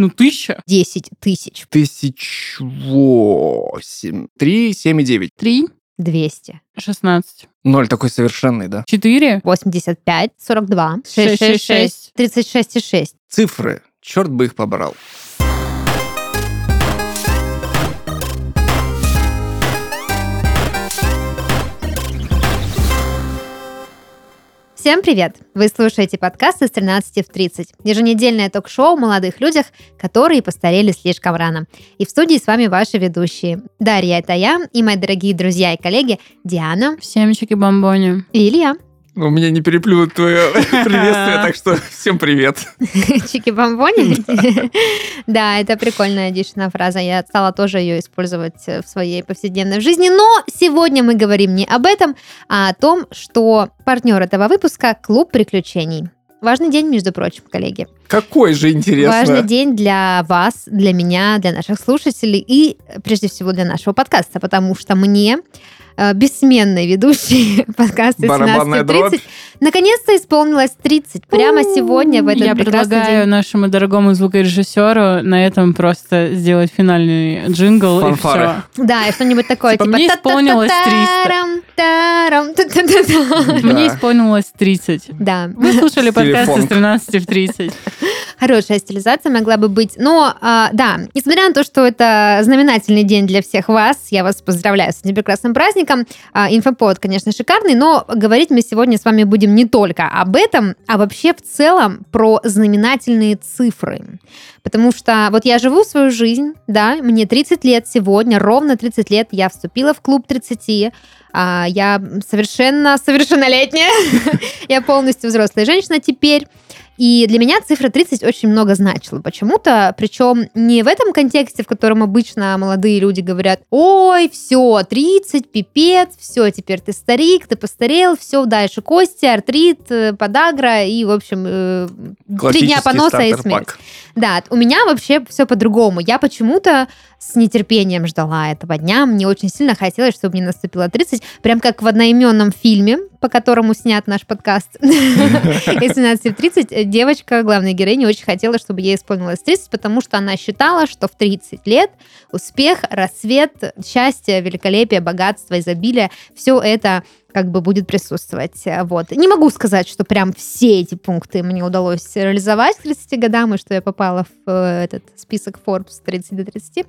Ну, тысяча. 10 тысяч. Тысяч восемь. Три, семь и девять. Три. 200. Шестнадцать. Ноль такой совершенный, да? Четыре. 85, 42, Шесть, шесть, шесть. 36 и 6. Цифры. Черт бы их побрал. Всем привет! Вы слушаете подкаст из 13 в 30. Еженедельное ток-шоу о молодых людях, которые постарели слишком рано. И в студии с вами ваши ведущие. Дарья, это я, и мои дорогие друзья и коллеги Диана Всем чики-бомбони. и Илья. У меня не переплюнут твое приветствие, так что всем привет. Чики-бомбони? Да, это прикольная дичная фраза. Я стала тоже ее использовать в своей повседневной жизни. Но сегодня мы говорим не об этом, а о том, что партнер этого выпуска – клуб приключений. Важный день, между прочим, коллеги. Какой же интересно. Важный день для вас, для меня, для наших слушателей и, прежде всего, для нашего подкаста, потому что мне, э, бессменной ведущей подкаста Барабанная 17.30, наконец-то исполнилось 30. Прямо сегодня, в этот Я предлагаю день. нашему дорогому звукорежиссеру на этом просто сделать финальный джингл Фанфары. и все. Да, и что-нибудь такое, Типа, типа... мне исполнилось 300. «Та-та-та-тарам, тарам, та-та-та-та». Да. Мне исполнилось 30. Да. Вы слушали подкаст Телефон. из 13 в 30. Хорошая стилизация могла бы быть. Но, а, да, несмотря на то, что это знаменательный день для всех вас, я вас поздравляю с этим прекрасным праздником. А, инфоповод, конечно, шикарный, но говорить мы сегодня с вами будем не только об этом, а вообще в целом про знаменательные цифры. Потому что вот я живу свою жизнь, да, мне 30 лет сегодня, ровно 30 лет я вступила в клуб 30, а, я совершенно совершеннолетняя, я полностью взрослая женщина теперь. И для меня цифра 30 очень много значила почему-то, причем не в этом контексте, в котором обычно молодые люди говорят, ой, все, 30, пипец, все, теперь ты старик, ты постарел, все, дальше кости, артрит, э, подагра и, в общем, э, три дня поноса и смерть. Да, у меня вообще все по-другому. Я почему-то с нетерпением ждала этого дня. Мне очень сильно хотелось, чтобы мне наступило 30. Прям как в одноименном фильме, по которому снят наш подкаст. Из 17 в 30 девочка, главная героиня, очень хотела, чтобы ей исполнилось 30, потому что она считала, что в 30 лет успех, рассвет, счастье, великолепие, богатство, изобилие, все это как бы будет присутствовать. Вот. Не могу сказать, что прям все эти пункты мне удалось реализовать к 30 годам, и что я попала в э, этот список Forbes 30 до 30.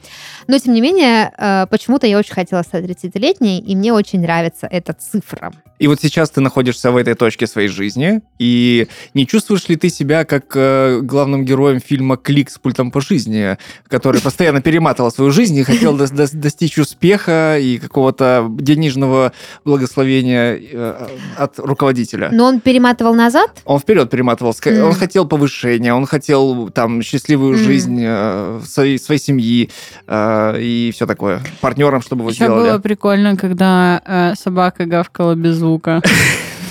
Но, тем не менее, э, почему-то я очень хотела стать 30-летней, и мне очень нравится эта цифра. И вот сейчас ты находишься в этой точке своей жизни, и не чувствуешь ли ты себя как э, главным героем фильма «Клик с пультом по жизни», который постоянно перематывал свою жизнь и хотел дос- дос- достичь успеха и какого-то денежного благословения э, от руководителя? Но он перематывал назад, Он вперед перематывал. Мгм. Он хотел повышения, он хотел там счастливую Мгм. жизнь э, своей, своей семьи э, и все такое. Партнерам, чтобы вы Еще сделали. было прикольно, когда э, собака гавкала без звука.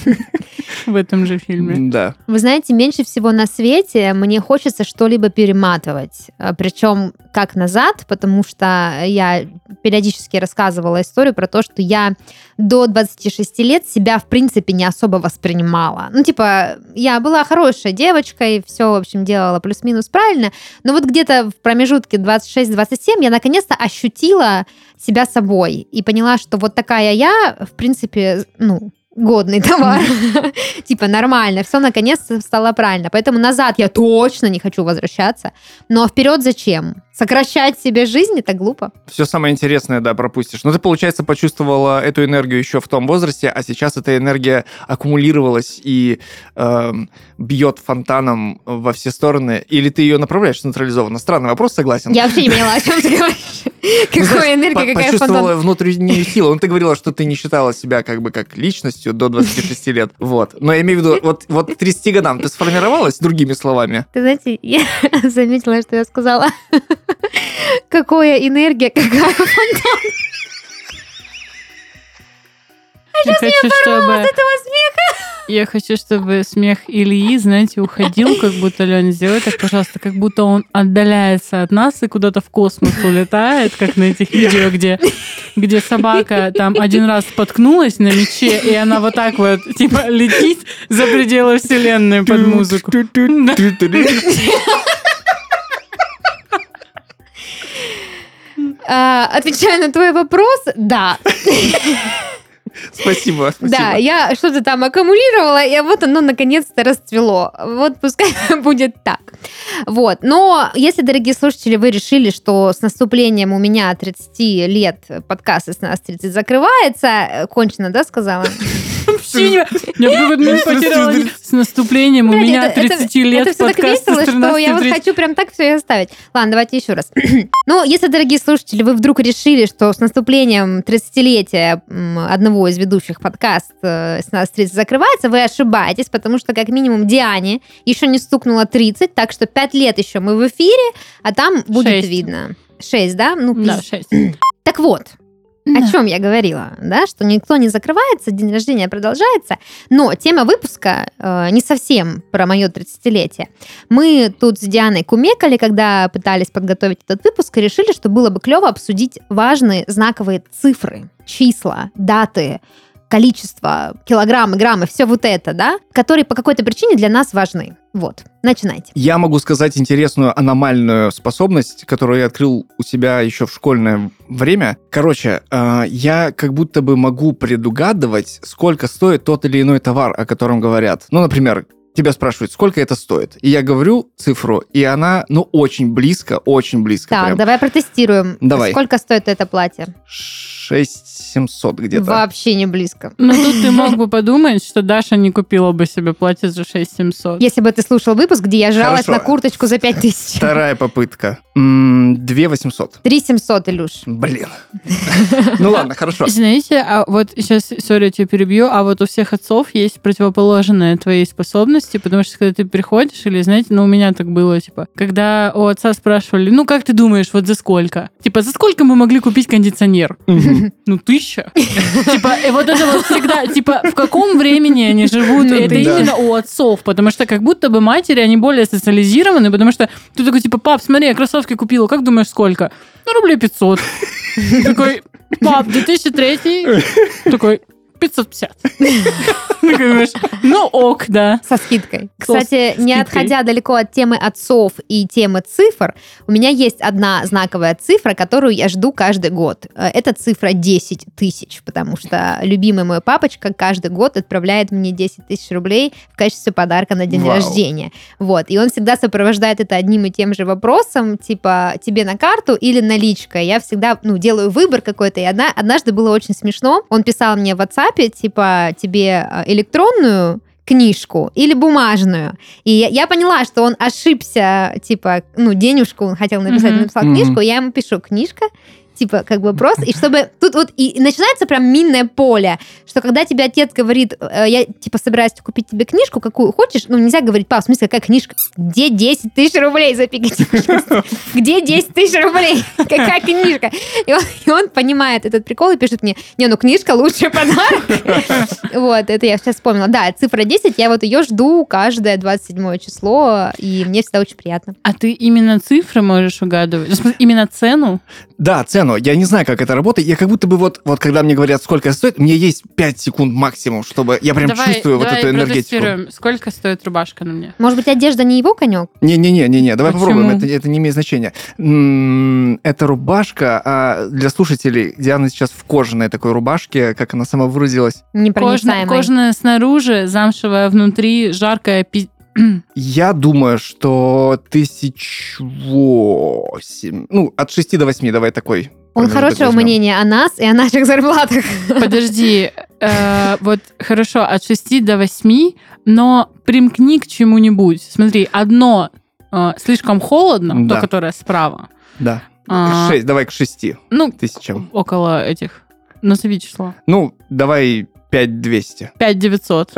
В этом же фильме. Да. Вы знаете, меньше всего на свете мне хочется что-либо перематывать. Причем как назад, потому что я периодически рассказывала историю про то, что я до 26 лет себя, в принципе, не особо воспринимала. Ну, типа, я была хорошей девочкой, все, в общем, делала плюс-минус правильно, но вот где-то в промежутке 26-27 я наконец-то ощутила себя собой и поняла, что вот такая я, в принципе, ну, годный товар. Типа нормально, все наконец-то стало правильно. Поэтому назад я точно не хочу возвращаться. Но вперед зачем? Сокращать себе жизнь это глупо. Все самое интересное, да, пропустишь. Но ты, получается, почувствовала эту энергию еще в том возрасте, а сейчас эта энергия аккумулировалась и эм, бьет фонтаном во все стороны. Или ты ее направляешь централизованно? Странный вопрос, согласен. Я вообще не поняла, о чем ты говоришь. Ну, Какая энергия, какая Почувствовала фонтан. внутреннюю силу. Ну, ты говорила, что ты не считала себя как бы как личностью до 26 лет. Вот. Но я имею в виду, вот, вот к 30 годам ты сформировалась, другими словами? Ты знаете, я заметила, что я сказала. Какая энергия, какая фонтан Я хочу, чтобы... этого смеха. Я хочу, чтобы смех Ильи, знаете, уходил, как будто, Леня, сделай так, пожалуйста, как будто он отдаляется от нас и куда-то в космос улетает, как на этих видео, где, где собака там один раз споткнулась на мече, и она вот так вот, типа, летит за пределы вселенной под музыку. Отвечая на твой вопрос, да. Спасибо, спасибо. Да, я что-то там аккумулировала, и вот оно наконец-то расцвело. Вот пускай будет так. Вот. Но если, дорогие слушатели, вы решили, что с наступлением у меня 30 лет подкаст из нас 30 закрывается, э, кончено, да, сказала? Не- Я в. С наступлением у меня это- это- 30 лет Это все так подкаст весело, что я вот 13:30. хочу прям так все и оставить. Ладно, давайте еще раз. ну, если, дорогие слушатели, вы вдруг решили, что с наступлением 30-летия м, одного из ведущих подкаст э, с нас 30 закрывается, вы ошибаетесь, потому что как минимум Диане еще не стукнуло 30, так что 5 лет еще мы в эфире, а там будет видно. 6, да? Ну, Да, пиз- 6. Так вот, о чем я говорила, да, что никто не закрывается, день рождения продолжается, но тема выпуска э, не совсем про мое 30-летие. Мы тут с Дианой кумекали, когда пытались подготовить этот выпуск, и решили, что было бы клево обсудить важные знаковые цифры, числа, даты, количество, килограммы, граммы, все вот это, да, которые по какой-то причине для нас важны. Вот, начинайте. Я могу сказать интересную аномальную способность, которую я открыл у себя еще в школьное время. Короче, э, я как будто бы могу предугадывать, сколько стоит тот или иной товар, о котором говорят. Ну, например, тебя спрашивают, сколько это стоит. И я говорю цифру, и она, ну, очень близко, очень близко. Так, прям. давай протестируем. Давай. Сколько стоит это платье? 6700 где-то. Вообще не близко. Ну тут ты мог бы подумать, что Даша не купила бы себе платье за 6700. Если бы ты слушал выпуск, где я жалась Хорошо. на курточку за 5000. Вторая попытка. М, 2800. 3700, Илюш. Блин. Ну ладно, хорошо. Знаете, а вот сейчас, сори, я тебя перебью, а вот у всех отцов есть противоположные твоей способности, потому что когда ты приходишь, или, знаете, ну, у меня так было, типа, когда у отца спрашивали, ну, как ты думаешь, вот за сколько? Типа, за сколько мы могли купить кондиционер? Ну, тысяча. Типа, вот это вот всегда, типа, в каком времени они живут, Ну, это именно у отцов, потому что как будто бы матери, они более социализированы, потому что ты такой, типа, пап, смотри, я кроссовки купила, как думаешь, сколько? Ну, рублей 500. Такой, пап, 2003 Такой, 550. Ты думаешь, ну ок, да. Со скидкой. Кстати, не отходя далеко от темы отцов и темы цифр, у меня есть одна знаковая цифра, которую я жду каждый год. Э, Это цифра 10 тысяч, потому что любимый мой папочка каждый год отправляет мне 10 тысяч рублей в качестве подарка на день Вау. рождения. Вот. И он всегда сопровождает это одним и тем же вопросом, типа, тебе на карту или наличка. Я всегда, ну, делаю выбор какой-то. И одна, однажды было очень смешно. Он писал мне в WhatsApp, типа, тебе э, электронную книжку или бумажную. И я, я поняла, что он ошибся, типа, ну, денежку он хотел написать, Мгм. написал Мгм. книжку, я ему пишу книжка, типа, как бы просто, и чтобы тут вот и, начинается прям минное поле, что когда тебе отец говорит, э, я, типа, собираюсь купить тебе книжку, какую хочешь, ну, нельзя говорить, пап, в смысле, какая книжка? Где 10 тысяч рублей, пожалуйста. Где 10 тысяч рублей? Какая книжка? И он, и он понимает этот прикол и пишет мне, не, ну, книжка лучший подарок. Вот, это я сейчас вспомнила. Да, цифра 10, я вот ее жду каждое 27 число, и мне всегда очень приятно. А ты именно цифры можешь угадывать? Смысле, Именно цену? Да, цену. Я не знаю, как это работает. Я как будто бы вот, вот когда мне говорят, сколько это стоит, мне есть 5 секунд максимум, чтобы я прям давай, чувствую вот давай эту энергетику. Сколько стоит рубашка на мне? Может быть, одежда не его конек? Не-не-не-не-не, давай Почему? попробуем, это, это не имеет значения. Это рубашка, а для слушателей, Диана сейчас в кожаной такой рубашке, как она сама выразилась. Кожная, Непроницаемой. кожаная снаружи, замшевая внутри, жаркая пи... Я думаю, что тысяч восемь, ну, от 6 до 8, давай такой. Он хорошего мнения о нас и о наших зарплатах. Подожди, э, вот хорошо, от 6 до 8, но примкни к чему-нибудь. Смотри, одно э, слишком холодно, Да. то, которое справа. Да. А, 6, давай к 6 Ну, тысячам. около этих. Назови число. Ну, давай 5200. 5 900.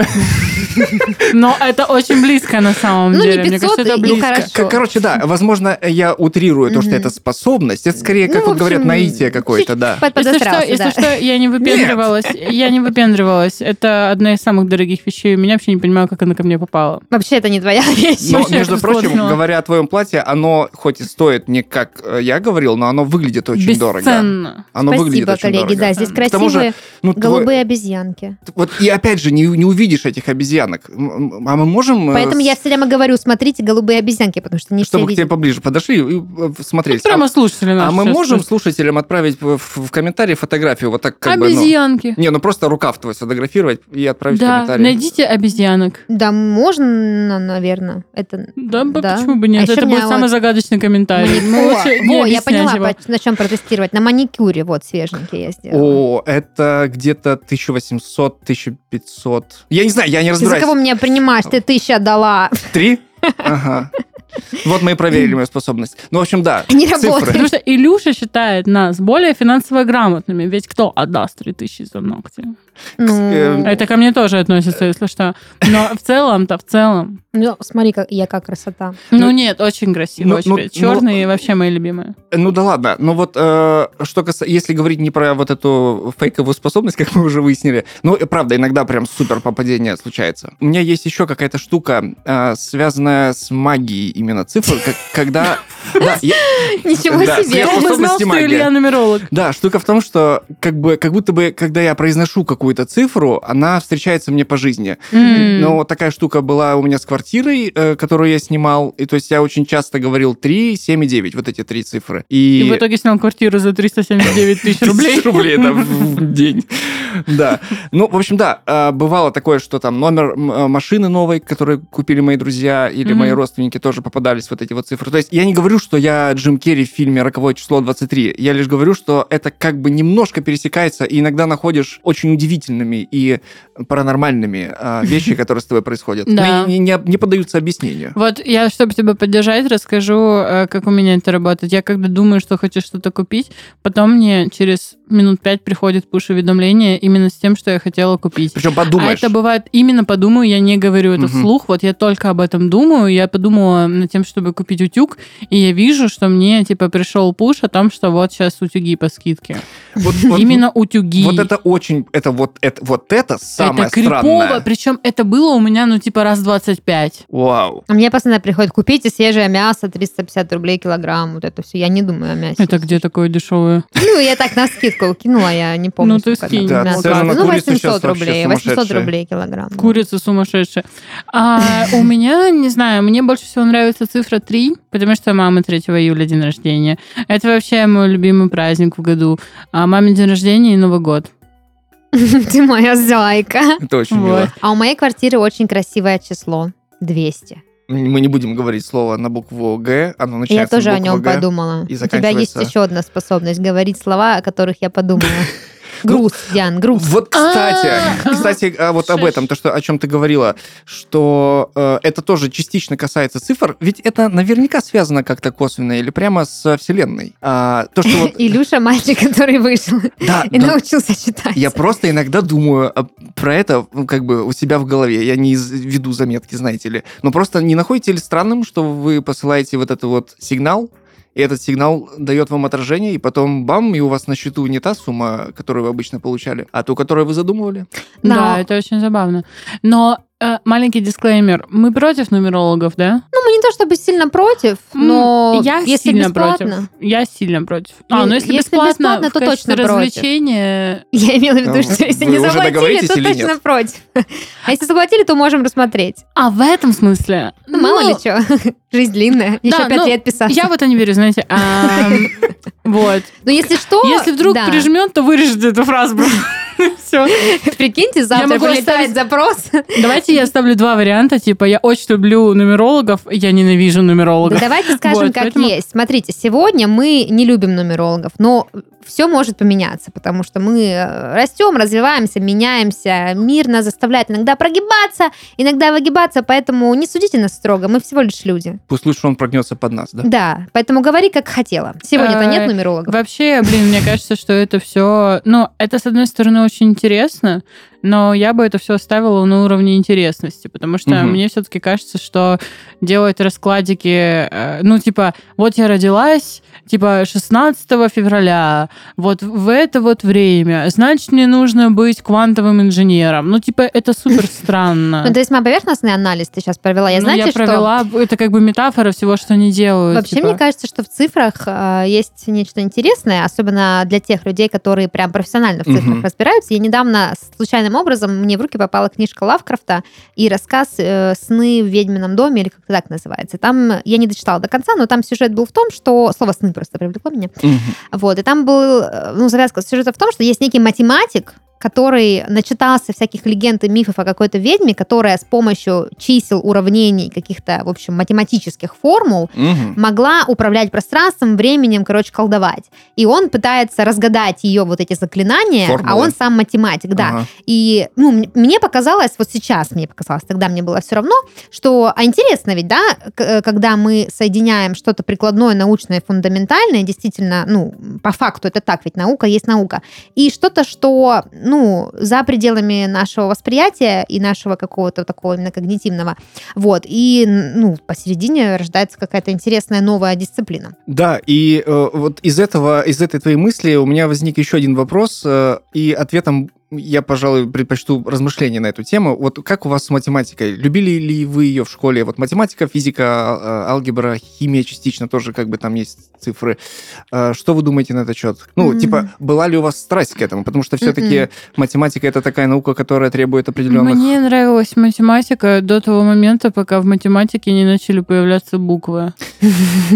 Но это очень близко на самом Ну, не деле. Мне 500, кажется, это ну, близко. хорошо. К- Короче, да, возможно, я утрирую то, что это способность. Это скорее, как Ну, вот говорят, наитие какое-то, да. Под- Если что, подосрался, если да. что, я не выпендривалась. Я не выпендривалась. Это одна из самых дорогих вещей. У меня вообще не понимаю, как она ко мне попала. Вообще, это не твоя вещь. Но, Вообще между прочим, бесплатно. говоря о твоем платье, оно хоть и стоит не как э, я говорил, но оно выглядит очень дорого. Бесценно. Оно выглядит Спасибо, очень коллеги. дорого. Да, здесь К тому же, красивые Ну, твой- голубые обезьянки. Вот и опять же, не, не увидишь этих обезьянок. М, А мы можем... э, Поэтому я все время говорю, смотрите «Голубые обезьянки», потому что не Чтобы все к тебе видят. поближе подошли и э, смотрели. Вот прямо слушатели А, мы можем просто. слушателям отправить в, в- в комментарии фотографию вот так как бы... ну, Обезьянки. не, ну просто рукав твой сфотографировать и отправить в Да, комментарии. найдите обезьянок. Да, можно, наверное. Это... Да, Да. почему бы А нет? еще Это будет самый вот загадочный комментарий. Во, я поняла, на чем протестировать. На маникюре, вот, свеженький я сделала. О, это где-то 1800-1500. Я не знаю, я не Ты за кого меня принимаешь? Ты тысяча дала. Три? Ага. Вот мы и проверили мою способность. Ну, в общем, да. Не цифры. работает. Потому что Илюша считает нас более финансово грамотными. Ведь кто отдаст 3000 за ногти? Ну, э, Это ко мне тоже относится, если что. Но в целом-то, в целом. ну, смотри, как, я как красота. Ну, Ну, нет, очень красиво. ну, очень ну, красиво. Черные вообще мои любимые. Ну да ладно, но вот э, что касается, если говорить не про вот эту фейковую способность, как мы уже выяснили, ну и правда, иногда прям супер попадение случается. У меня есть еще какая-то штука, э, связанная с магией именно цифр, когда... Да, я- Ничего себе. Кто бы знал, что. Илья нумеролог? Да, штука в том, что как бы как будто бы, когда я произношу какую-то цифру, она встречается мне по жизни. М. Но такая штука была у меня с квартирой, э, которую я снимал, и то есть я очень часто говорил 3, 7 и 9, вот эти три цифры. И в итоге снял квартиру за 379 тысяч рублей. Рублей да, в день. Да. Ну, в общем, да, э, бывало такое, что там номер э, машины новой, которую купили мои друзья или мои родственники, тоже попадались вот эти вот цифры. То есть я не говорю, что я Джим Керри в фильме «Роковое число 23». Я лишь говорю, что это как бы немножко пересекается, и иногда находишь очень удивительными и паранормальными э, вещи, которые с тобой происходят. Да. не, не- не поддаются объяснению. Вот я, чтобы тебя поддержать, расскажу, э, как у меня это работает. Я когда думаю, что хочу что-то купить, потом мне через минут пять приходит пуш-уведомление именно с тем, что я хотела купить. Причем А подумаешь. это бывает именно подумаю, я не говорю это Мгм. вслух, вот я только об этом думаю, я подумала над тем, чтобы купить утюг, и я вижу, что мне, типа, пришел пуш о том, что вот сейчас утюги по скидке. Вот- вот- Именно утюги. Вот это очень, это вот это, вот это самое это крипово, странное. причем это было у меня, ну, типа, раз 25. Вау. А Мне постоянно приходит, купите свежее мясо, 350 рублей килограмм, вот это все. Я не думаю о мясе. Это где такое дешевое? Ну, я так на скидку кинула, я не помню. Ну, ты скинь. там Да, Ну, курицу 800 сейчас вообще рублей, 800 сумасшедшие. рублей килограмм. да. Курица сумасшедшая. А у меня, не знаю, мне больше всего нравится цифра 3, потому что мама 3 июля день рождения. Это вообще мой любимый праздник в году. А маме день рождения и Новый год. Ты моя зайка. Это очень Вот. мило. А у моей квартиры очень красивое число. 200. Мы не будем говорить слово на букву Г, оно начинается Я тоже с о буквы нем Г. подумала. и У тебя есть еще одна способность говорить слова, о которых я подумала. Груз, Диан, груз. Вот, кстати, кстати, а вот об этом, то, что, о чем ты говорила, что э, это тоже частично касается цифр, ведь это наверняка связано как-то косвенно или прямо с Вселенной. А, то, что вот... Илюша, мальчик, который вышел Да, и да, научился читать. Я просто иногда думаю а, про это ну, как бы у себя в голове. Я не веду заметки, знаете ли. Но просто не находите ли странным, что вы посылаете вот этот вот сигнал, и этот сигнал дает вам отражение, и потом бам, и у вас на счету не та сумма, которую вы обычно получали, а ту, которую вы задумывали. Но- Да, это очень забавно. Но маленький дисклеймер. Мы против нумерологов, да? Ну, мы не то чтобы сильно против, но я если сильно бесплатно... против. Я сильно против. А, Ну, ну если, если бесплатно, бесплатно, в то качестве точно против. развлечения... Я имела в виду, Ну, что если вы не уже заплатили, то или точно нет? против. А если заплатили, то можем рассмотреть. А в этом смысле... Ну, мало ли что. Жизнь длинная. Еще да, пять ну, лет писать. Я в это не верю, знаете. Вот. Но если что... Если вдруг прижмет, то вырежете эту фразу. Все. Прикиньте, завтра могу прилетает оставить- запрос. Давайте я оставлю два варианта. Типа, я очень люблю нумерологов, я ненавижу Да нумерологов. давайте скажем, Вот, как поэтому- есть. Смотрите, сегодня мы не любим нумерологов, но все может поменяться, потому что мы э, растем, развиваемся, меняемся. Мир нас заставляет иногда прогибаться, иногда выгибаться, поэтому не судите нас строго, мы всего лишь люди. Пусть лучше он прогнется под нас, да? Да, поэтому говори, как хотела. Сегодня-то Э, нет нумерологов. Вообще, блин, мне кажется, что это все... Ну, это, с одной стороны, очень интересно, но я бы это все оставила на уровне интересности, потому что Мгм. мне все-таки кажется, что делать раскладики, э, ну, типа, вот я родилась, типа, 16 февраля, вот в это вот время, значит, мне нужно быть квантовым инженером. Ну, типа, это супер странно. Ну, то есть, мой поверхностный анализ ты сейчас провела. Я Ну, знаете, я провела, это как бы метафора всего, что не делают. Вообще, типа. мне кажется, что в цифрах э, есть нечто интересное, особенно для тех людей, которые прям профессионально в цифрах разбираются. Я недавно случайным образом мне в руки попала книжка Лавкрафта и рассказ э, «Сны в ведьмином доме», или как-то так называется. Там я не дочитала до конца, но там сюжет был в том, что... Слово «сны» просто привлекло меня. Мгм. Вот, и там был, э, ну, завязка сюжета в том, что есть некий математик, который начитался всяких легенд и мифов о какой-то ведьме, которая с помощью чисел, уравнений, каких-то, в общем, математических формул Мгм. могла управлять пространством, временем, короче, колдовать. И он пытается разгадать ее вот эти заклинания, а Формулы. он сам математик, да. Ага. И ну, мне показалось, вот сейчас мне показалось, тогда мне было все равно, что, а интересно ведь, да, э, когда мы соединяем что-то прикладное, научное, фундаментальное, действительно, ну, по факту это так, ведь наука есть наука, и что-то, что, ну, за пределами нашего восприятия и нашего какого-то такого именно когнитивного, вот, и, ну, посередине рождается какая-то интересная новая дисциплина. Да, и э, вот из этого, из этой твоей мысли у меня возник еще один вопрос, э, и ответом я, пожалуй, предпочту размышления на эту тему. Вот как у вас с математикой? Любили ли вы ее в школе? Вот математика, физика, а- а- алгебра, химия частично тоже как бы там есть цифры. Э, Что вы думаете на этот счет? Ну, М. типа, была ли у вас страсть к этому? Потому что все-таки Мгм. математика это такая наука, которая требует определенных... Мне нравилась математика до того момента, пока в математике не начали появляться буквы.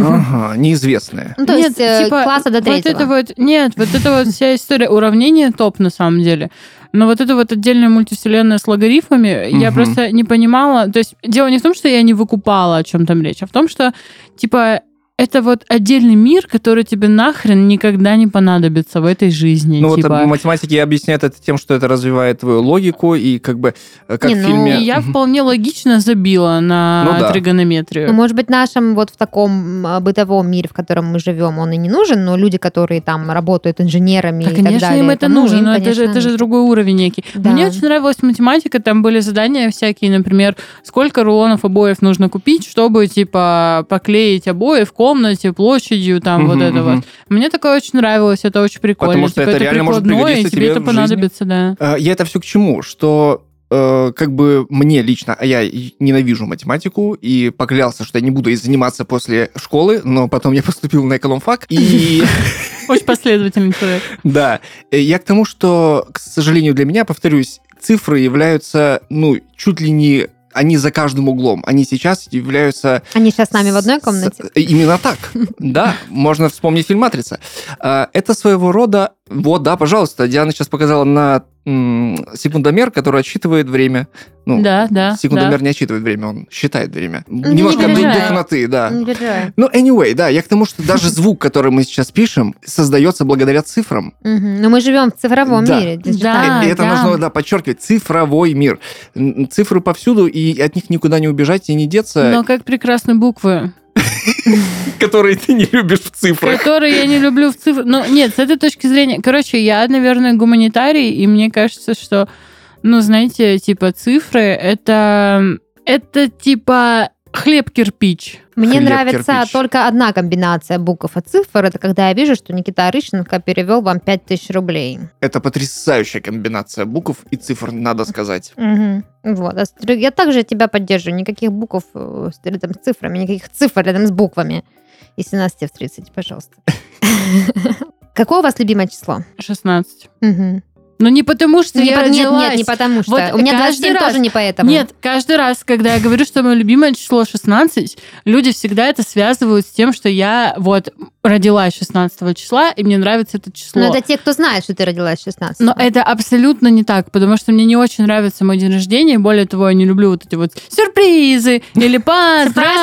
Ага, неизвестные. Ну, то Нет, есть э, типа, класса до Вот третьего. это вот, нет, вот это вот вся история уравнения топ на самом деле. Но вот это вот отдельная мультивселенная с логарифмами, я Мгм. просто не понимала. То есть дело не в том, что я не выкупала, о чем там речь, а в том, что, типа, это вот отдельный мир, который тебе нахрен никогда не понадобится в этой жизни. Ну, типа. вот математики объясняют это тем, что это развивает твою логику, и как бы, э, как Не, в ну, фильме... И я вполне логично забила на Ну да. тригонометрию. Ну, может быть, нашем вот в таком а, бытовом мире, в котором мы живем, он и не нужен, но люди, которые там работают инженерами Да, и так конечно, далее, им это ну, нужно, но это, же, конечно, это же другой уровень некий. Да. Мне очень нравилась математика, там были задания всякие, например, сколько рулонов обоев нужно купить, чтобы, типа, поклеить обои в комнате площадью, там, вот Мгм, это мгм. вот. Мне такое очень нравилось, это очень прикольно. Потому что Типа, это реально может прикладное, и пригодиться тебе это в жизни. понадобится, да. Э, Я это все к чему? Что э, как бы мне лично, а я ненавижу математику и поклялся, что я не буду заниматься после школы, но потом я поступил на экономфак, и Очень последовательный человек. да, э, я к тому, что, к сожалению для меня, повторюсь, цифры являются, ну, чуть ли не они за каждым углом. Они сейчас являются Они сейчас с нами в одной комнате. Именно так. Да, можно вспомнить фильм «Матрица». А, Это своего рода... Вот, да, пожалуйста, Диана сейчас показала на секундомер, который отсчитывает время. Ну, Да, да. секундомер да. не отсчитывает время, он считает время. не Немножко ду- переживай. духноты, да. Ну, anyway, да, я к тому, что даже звук, который мы сейчас пишем, создается благодаря цифрам. Но мы живем в цифровом Да. мире. Да. диджитальном. и это да. нужно, да, подчеркивать. Цифровой мир. Цифры повсюду, и от них никуда не убежать и не деться, Но как прекрасны буквы. которые ты не любишь в цифрах. Которые я не люблю в цифрах. Ну, нет, с этой точки зрения... Короче, я, наверное, гуманитарий, и мне кажется, что, ну, знаете, типа, цифры — это... Это, типа, хлеб-кирпич. Мне Хлеб, нравится кирпич. только одна комбинация букв и цифр. Это когда я вижу, что Никита Орыщенко перевел вам 5000 рублей. Это потрясающая комбинация букв и цифр, надо сказать. Мгм. Вот. А Я также тебя поддерживаю. Никаких букв э, с- рядом с цифрами, никаких цифр рядом с буквами. И 17 в 30, пожалуйста. Какое у вас любимое число? 16. Мгм. Ну, не потому, что Не я нет, родилась. нет, не потому что. Вот У меня каждый 27 раз- тоже не поэтому. Нет, каждый раз, когда я говорю, что мое любимое число 16, люди всегда это связывают с тем, что я вот родилась 16 числа, и мне нравится это число. Но это те, кто знает, что ты родилась 16. Но это абсолютно не так, потому что мне не очень нравится мой день рождения. Более того, я не люблю вот эти вот сюрпризы или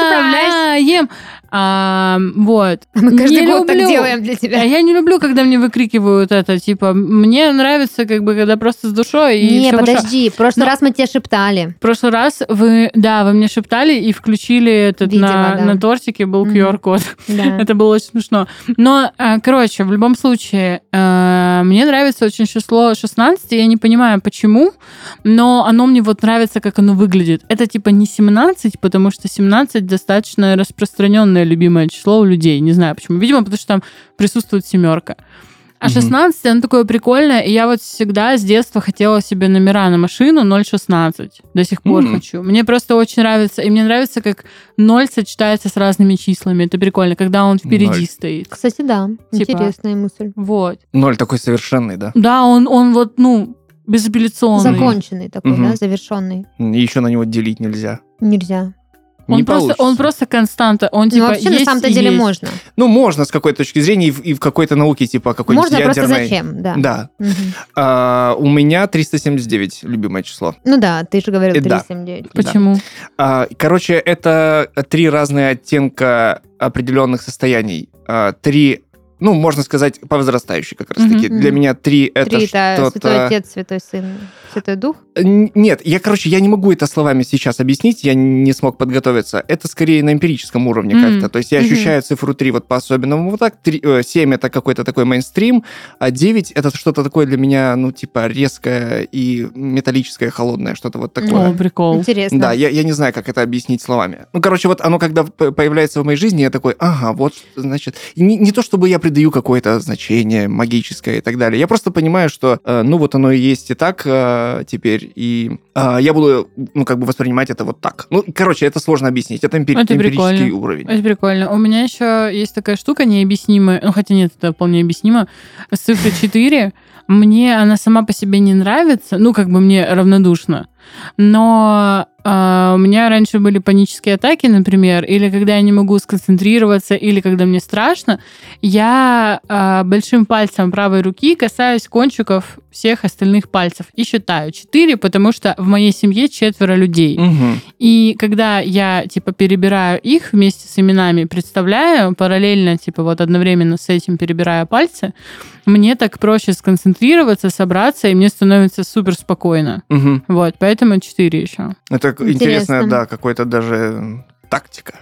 поздравляем. А, вот. Мы каждый Не год так люблю. делаем для А тебя. я не люблю, когда мне выкрикивают это, типа, мне нравится, как бы, когда просто с душой и Не, подожди. В прошлый Но- раз мы тебе шептали. В прошлый раз вы, да, вы мне шептали и включили этот Видимо, на, да. на тортике был Мгм. QR-код. Да. Это было очень смешно. Но, э, короче, в любом случае, э, мне нравится очень число 16, и я не понимаю, почему, но оно мне вот нравится, как оно выглядит. Это типа не 17, потому что 17 достаточно распространенное любимое число у людей. Не знаю почему. Видимо, потому что там присутствует семерка. А Мгм. 16, оно такое прикольное, и я вот всегда с детства хотела себе номера на машину 016. До сих пор М. хочу. Мне просто очень нравится. И мне нравится, как 0 сочетается с разными числами. Это прикольно, когда он впереди Ноль. стоит. Кстати, да. Типа- Интересная мысль. Вот. Ноль такой совершенный, да? Да, он, он вот, ну, безапелляционный. Законченный такой, Мгм. да, завершенный. И еще на него делить нельзя. Нельзя. Он, Не просто, получится. он просто константа. Он типа ну, вообще, на есть самом-то и деле есть. можно. Ну, можно с какой-то точки зрения и в, и в какой-то науке, типа какой-нибудь Можно просто ядерной. зачем, да. Да. Мгм. А, у меня 379 любимое число. Ну да, ты же говорил Э, да. 379. Почему? А, короче, это три разные оттенка определенных состояний. А, три, ну, можно сказать, по возрастающей как раз таки. Мгм. Для меня три это Три это что-то... Святой Отец, Святой Сын, Святой Дух. Нет, я, короче, я не могу это словами сейчас объяснить, я не смог подготовиться. Это скорее на эмпирическом уровне Мгм. как-то. То есть я ощущаю цифру 3 вот по-особенному вот так, 7 это какой-то такой мейнстрим, а 9 это что-то такое для меня, ну, типа резкое и металлическое, холодное, что-то вот такое. О, прикол. Интересно. Да, я, я не знаю, как это объяснить словами. Ну, короче, вот оно, когда появляется в моей жизни, я такой, ага, вот, значит... Не, не то, чтобы я придаю какое-то значение магическое и так далее. Я просто понимаю, что, э, ну, вот оно и есть и так э, теперь, и э, я буду, ну, как бы воспринимать это вот так. Ну, короче, это сложно объяснить. Это, эмпи- Это эмпирический прикольно. уровень. Это прикольно. У меня еще есть такая штука необъяснимая, ну хотя нет, это вполне объяснимо. С цифрой 4 мне она сама по себе не нравится, ну как бы мне равнодушно. Но а, у меня раньше были панические атаки, например, или когда я не могу сконцентрироваться, или когда мне страшно, я а, большим пальцем правой руки касаюсь кончиков всех остальных пальцев и считаю 4, потому что в моей семье четверо людей. Мгм. И когда я, типа, перебираю их вместе с именами, представляю, параллельно, типа, вот одновременно с этим перебирая пальцы, мне так проще сконцентрироваться, собраться, и мне становится супер спокойно. Мгм. Вот, поэтому 4 еще. Это Интересно. интересно, да, какой-то даже тактика.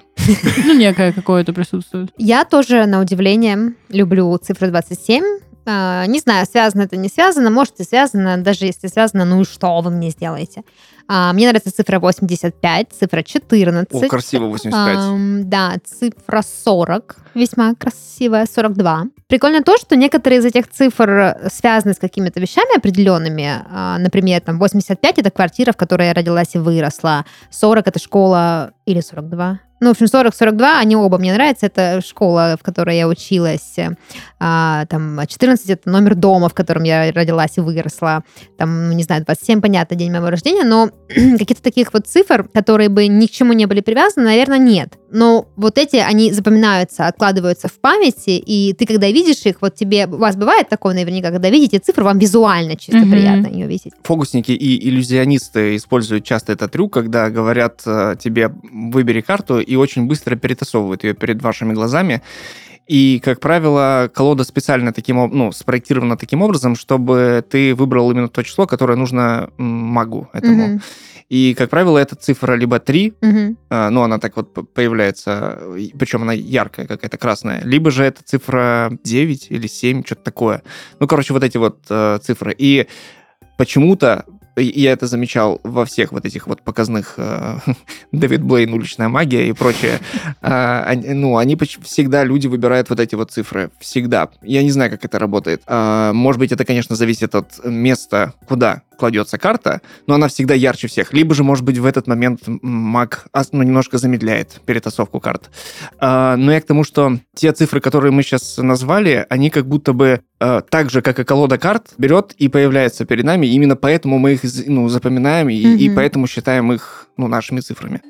Ну, некое какое-то присутствует. Я тоже, на удивление, люблю цифру 27. А, Не знаю, связано это, не связано. Может, и связано. Даже если связано, ну и что вы мне сделаете? А, Мне нравится цифра 85, цифра 14. О, красиво, 85. Ам, да, цифра 40, весьма красивая, 42. Прикольно то, что некоторые из этих цифр связаны с какими-то вещами определенными. А, Например, там 85 это квартира, в которой я родилась и выросла. 40 это школа или 42. Ну, в общем, 40-42, они оба мне нравятся. Это школа, в которой я училась. А, там 14 это номер дома, в котором я родилась и выросла. Там, ну, не знаю, 27, понятно, день моего рождения, но каких-то таких вот цифр, которые бы ни к чему не были привязаны, наверное, нет. Но вот эти, они запоминаются, откладываются в памяти, и ты, когда видишь их, вот тебе, у вас бывает такое наверняка, когда видите цифру, вам визуально чисто Мгм. приятно ее видеть. Фокусники и иллюзионисты используют часто этот трюк, когда говорят э, тебе «выбери карту» и очень быстро перетасовывают ее перед вашими глазами. И, как правило, колода специально таким, ну, спроектирована таким образом, чтобы ты выбрал именно то число, которое нужно магу этому. Мгм. И, как правило, это цифра либо 3, Мгм. а, ну, она так вот появляется, причем она яркая какая-то, красная, либо же это цифра 9 или 7, что-то такое. Ну, короче, вот эти вот э, цифры. И почему-то я это замечал во всех вот этих вот показных э, Дэвид Блейн, уличная магия и прочее. А, ну, они всегда, люди выбирают вот эти вот цифры. Всегда. Я не знаю, как это работает. А, может быть, это, конечно, зависит от места, куда кладется карта, но она всегда ярче всех. Либо же, может быть, в этот момент маг ну, немножко замедляет перетасовку карт. А, но я к тому, что те цифры, которые мы сейчас назвали, они как будто бы так же, как и колода карт, берет и появляется перед нами. Именно поэтому мы их ну, запоминаем и, и Мгм. поэтому считаем их ну, нашими цифрами.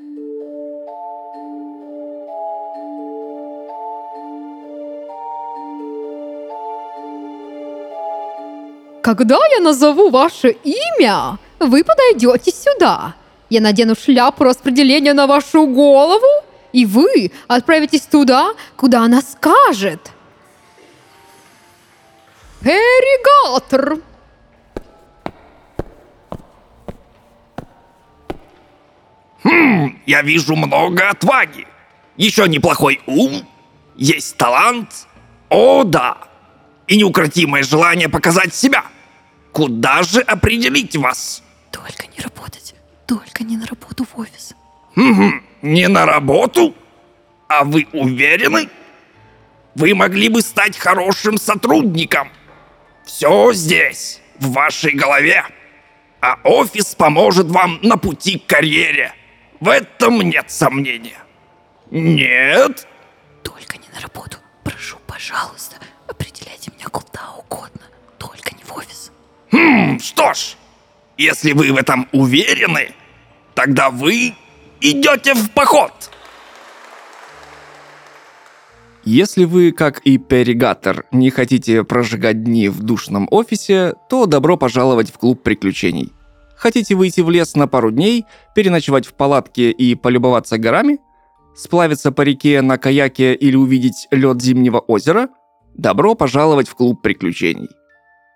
Когда я назову ваше имя, вы подойдете сюда. Я надену шляпу распределения на вашу голову, и вы отправитесь туда, куда она скажет. Эригатор. Я вижу много отваги. Еще неплохой ум. Есть талант. О, да. И неукротимое желание показать себя. Куда же определить вас? Только не работать. Только не на работу в офис. Мгм, Не на работу? А вы уверены? Вы могли бы стать хорошим сотрудником. Все здесь, в вашей голове. А офис поможет вам на пути к карьере. В этом нет сомнения. Нет? Только не на работу. Прошу, пожалуйста, определяйте меня куда угодно. Только не в офис. М, Что ж, Если вы в этом уверены, тогда вы идете в поход. Если вы, как и Перигатор, не хотите прожигать дни в душном офисе, то добро пожаловать в клуб приключений. Хотите выйти в лес на пару дней, переночевать в палатке и полюбоваться горами? Сплавиться по реке на каяке или увидеть лед зимнего озера? Добро пожаловать в клуб приключений.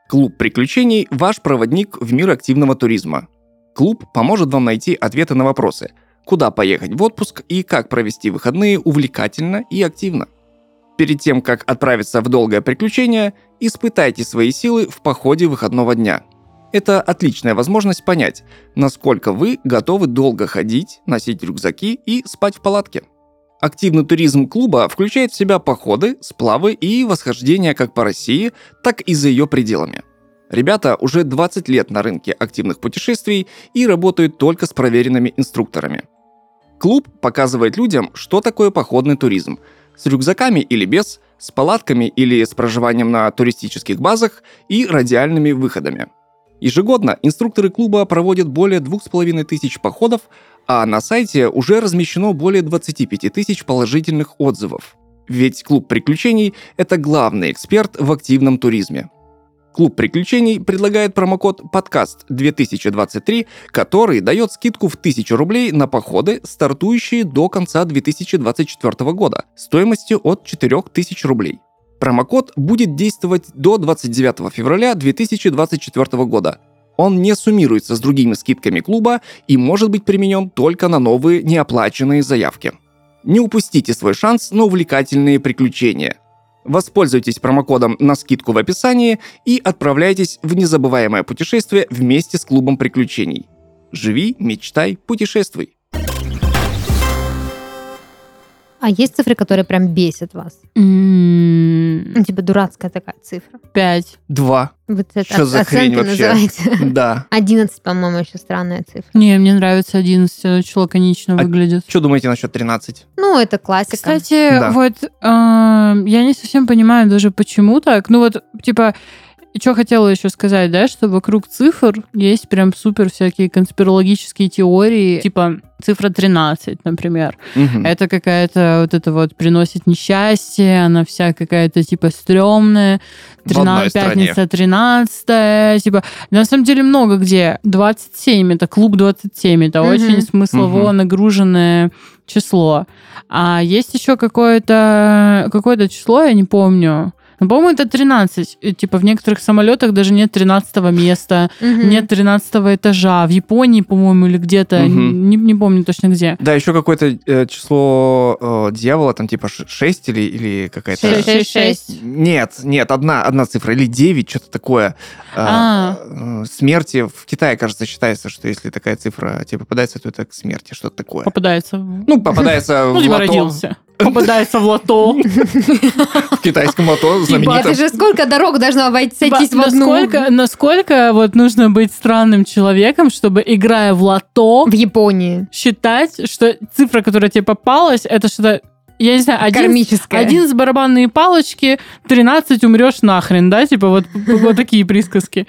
Клуб приключений – ваш проводник в мир активного туризма. Клуб поможет вам найти ответы на вопросы, куда поехать в отпуск и как провести выходные увлекательно и активно. Перед тем, как отправиться в долгое приключение, испытайте свои силы в походе выходного дня. Это отличная возможность понять, насколько вы готовы долго ходить, носить рюкзаки и спать в палатке. Активный туризм клуба включает в себя походы, сплавы и восхождения как по России, так и за ее пределами. Ребята уже 20 лет на рынке активных путешествий и работают только с проверенными инструкторами. Клуб показывает людям, что такое походный туризм – с рюкзаками или без, с палатками или с проживанием на туристических базах и радиальными выходами. Ежегодно инструкторы клуба проводят более 2500 походов, а на сайте уже размещено более 25 тысяч положительных отзывов. Ведь клуб приключений – это главный эксперт в активном туризме. Клуб приключений предлагает промокод подкаст 2023, который дает скидку в 1000 рублей на походы, стартующие до конца 2024 года, стоимостью от 4000 рублей. Промокод будет действовать до 29 февраля 2024 года. Он не суммируется с другими скидками клуба и может быть применен только на новые неоплаченные заявки. Не упустите свой шанс на увлекательные приключения – Воспользуйтесь промокодом на скидку в описании и отправляйтесь в незабываемое путешествие вместе с клубом приключений. Живи, мечтай, путешествуй. А есть цифры, которые прям бесят вас? Ну, типа дурацкая такая цифра. Пять. Два. Вот это Что за хрень вообще? называется. Да. 11, по-моему, еще странная цифра. Не, мне нравится 11, оно очень лаконично А выглядит. Что думаете насчет 13? Ну, это классика. Кстати, Да. вот э, я не совсем понимаю даже, почему так. Ну вот, типа, что хотела еще сказать, да, что вокруг цифр есть прям супер всякие конспирологические теории, типа цифра 13, например. Мгм. Это какая-то вот это вот приносит несчастье, она вся какая-то типа стрёмная. В одной 13, стране. пятница 13, типа, на самом деле много где. 27, это клуб 27, это Мгм. очень смыслово Мгм. нагруженное число. А есть еще какое-то какое число, я не помню. Ну, по-моему, это 13. И, Типа в некоторых самолетах даже нет 13 места, Мгм. нет 13 этажа. В Японии, по-моему, или где-то, Мгм. не, не помню точно где. Да, еще какое-то э, число э, дьявола, там типа 6 или, или какая-то... Шесть, шесть, шесть. Нет, нет, одна, одна цифра, или 9, что-то такое. А. Э, Смерти в Китае, кажется, считается, что если такая цифра тебе попадается, то это к смерти, что-то такое. Попадается. Ну, попадается Ну, в типа лото, родился. Попадается в лото. в китайском лото Типа, знаменитом. это же сколько дорог должно обойтись, сойтись в одну? насколько, насколько вот нужно быть странным человеком, чтобы, играя в лото, В Японии. считать, что цифра, которая тебе попалась, это что-то, я не знаю, один, Кармическая. один с барабанные палочки, 13 умрешь нахрен, да, типа вот, вот такие присказки.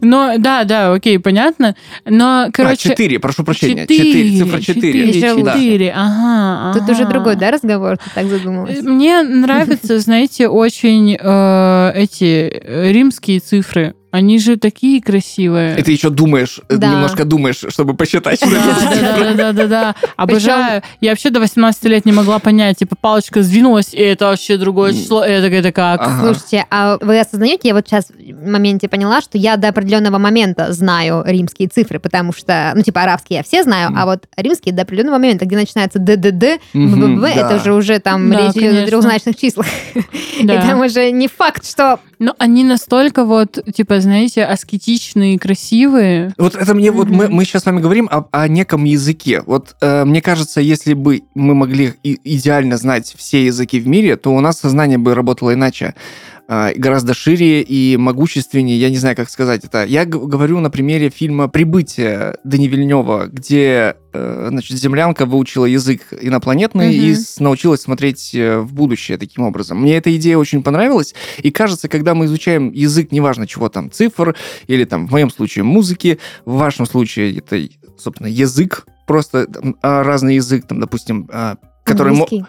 Но, да, да, окей, понятно, но, А, короче... 4, прошу прощения. четыре, 4, цифра 4. четыре, Да. четыре, ага, Тут уже ага. другой, да, разговор? Ты так задумалась? Мне нравятся, знаете, очень э, эти э, римские цифры. Они же такие красивые. И ты еще думаешь, э, Да. немножко думаешь, чтобы посчитать, что Да, да, да, да, да, да. Обожаю. Я вообще до 18 лет не могла понять. Типа палочка сдвинулась, и это вообще другое число. Это, это как? Слушайте, а вы осознаете, я вот сейчас в моменте поняла, что я до определенного момента знаю римские цифры, потому что, ну, типа, арабские я все знаю, а вот римские до определенного момента, где начинается ДДД, БББ, да. это уже уже там речь идет о трехзначных числах. И там уже не факт, что... Но они настолько вот, типа, знаете, аскетичные, красивые. Вот это мне, вот мы, мы сейчас с вами говорим о, о неком языке. Вот э, мне кажется, если бы мы могли идеально знать все языки в мире, то у нас сознание бы работало иначе. А, гораздо шире и могущественнее. Я не знаю, как сказать это. Я говорю на примере фильма «Прибытие» Дани Вильнева, где э, значит, землянка выучила язык инопланетный Мгм. и научилась смотреть э, в будущее таким образом. Мне эта идея очень понравилась. И кажется, когда мы изучаем язык, неважно чего там, цифр, или там, в моем случае, музыки, в вашем случае это, собственно, язык, просто а, разный язык, там, допустим, а, который... Английский.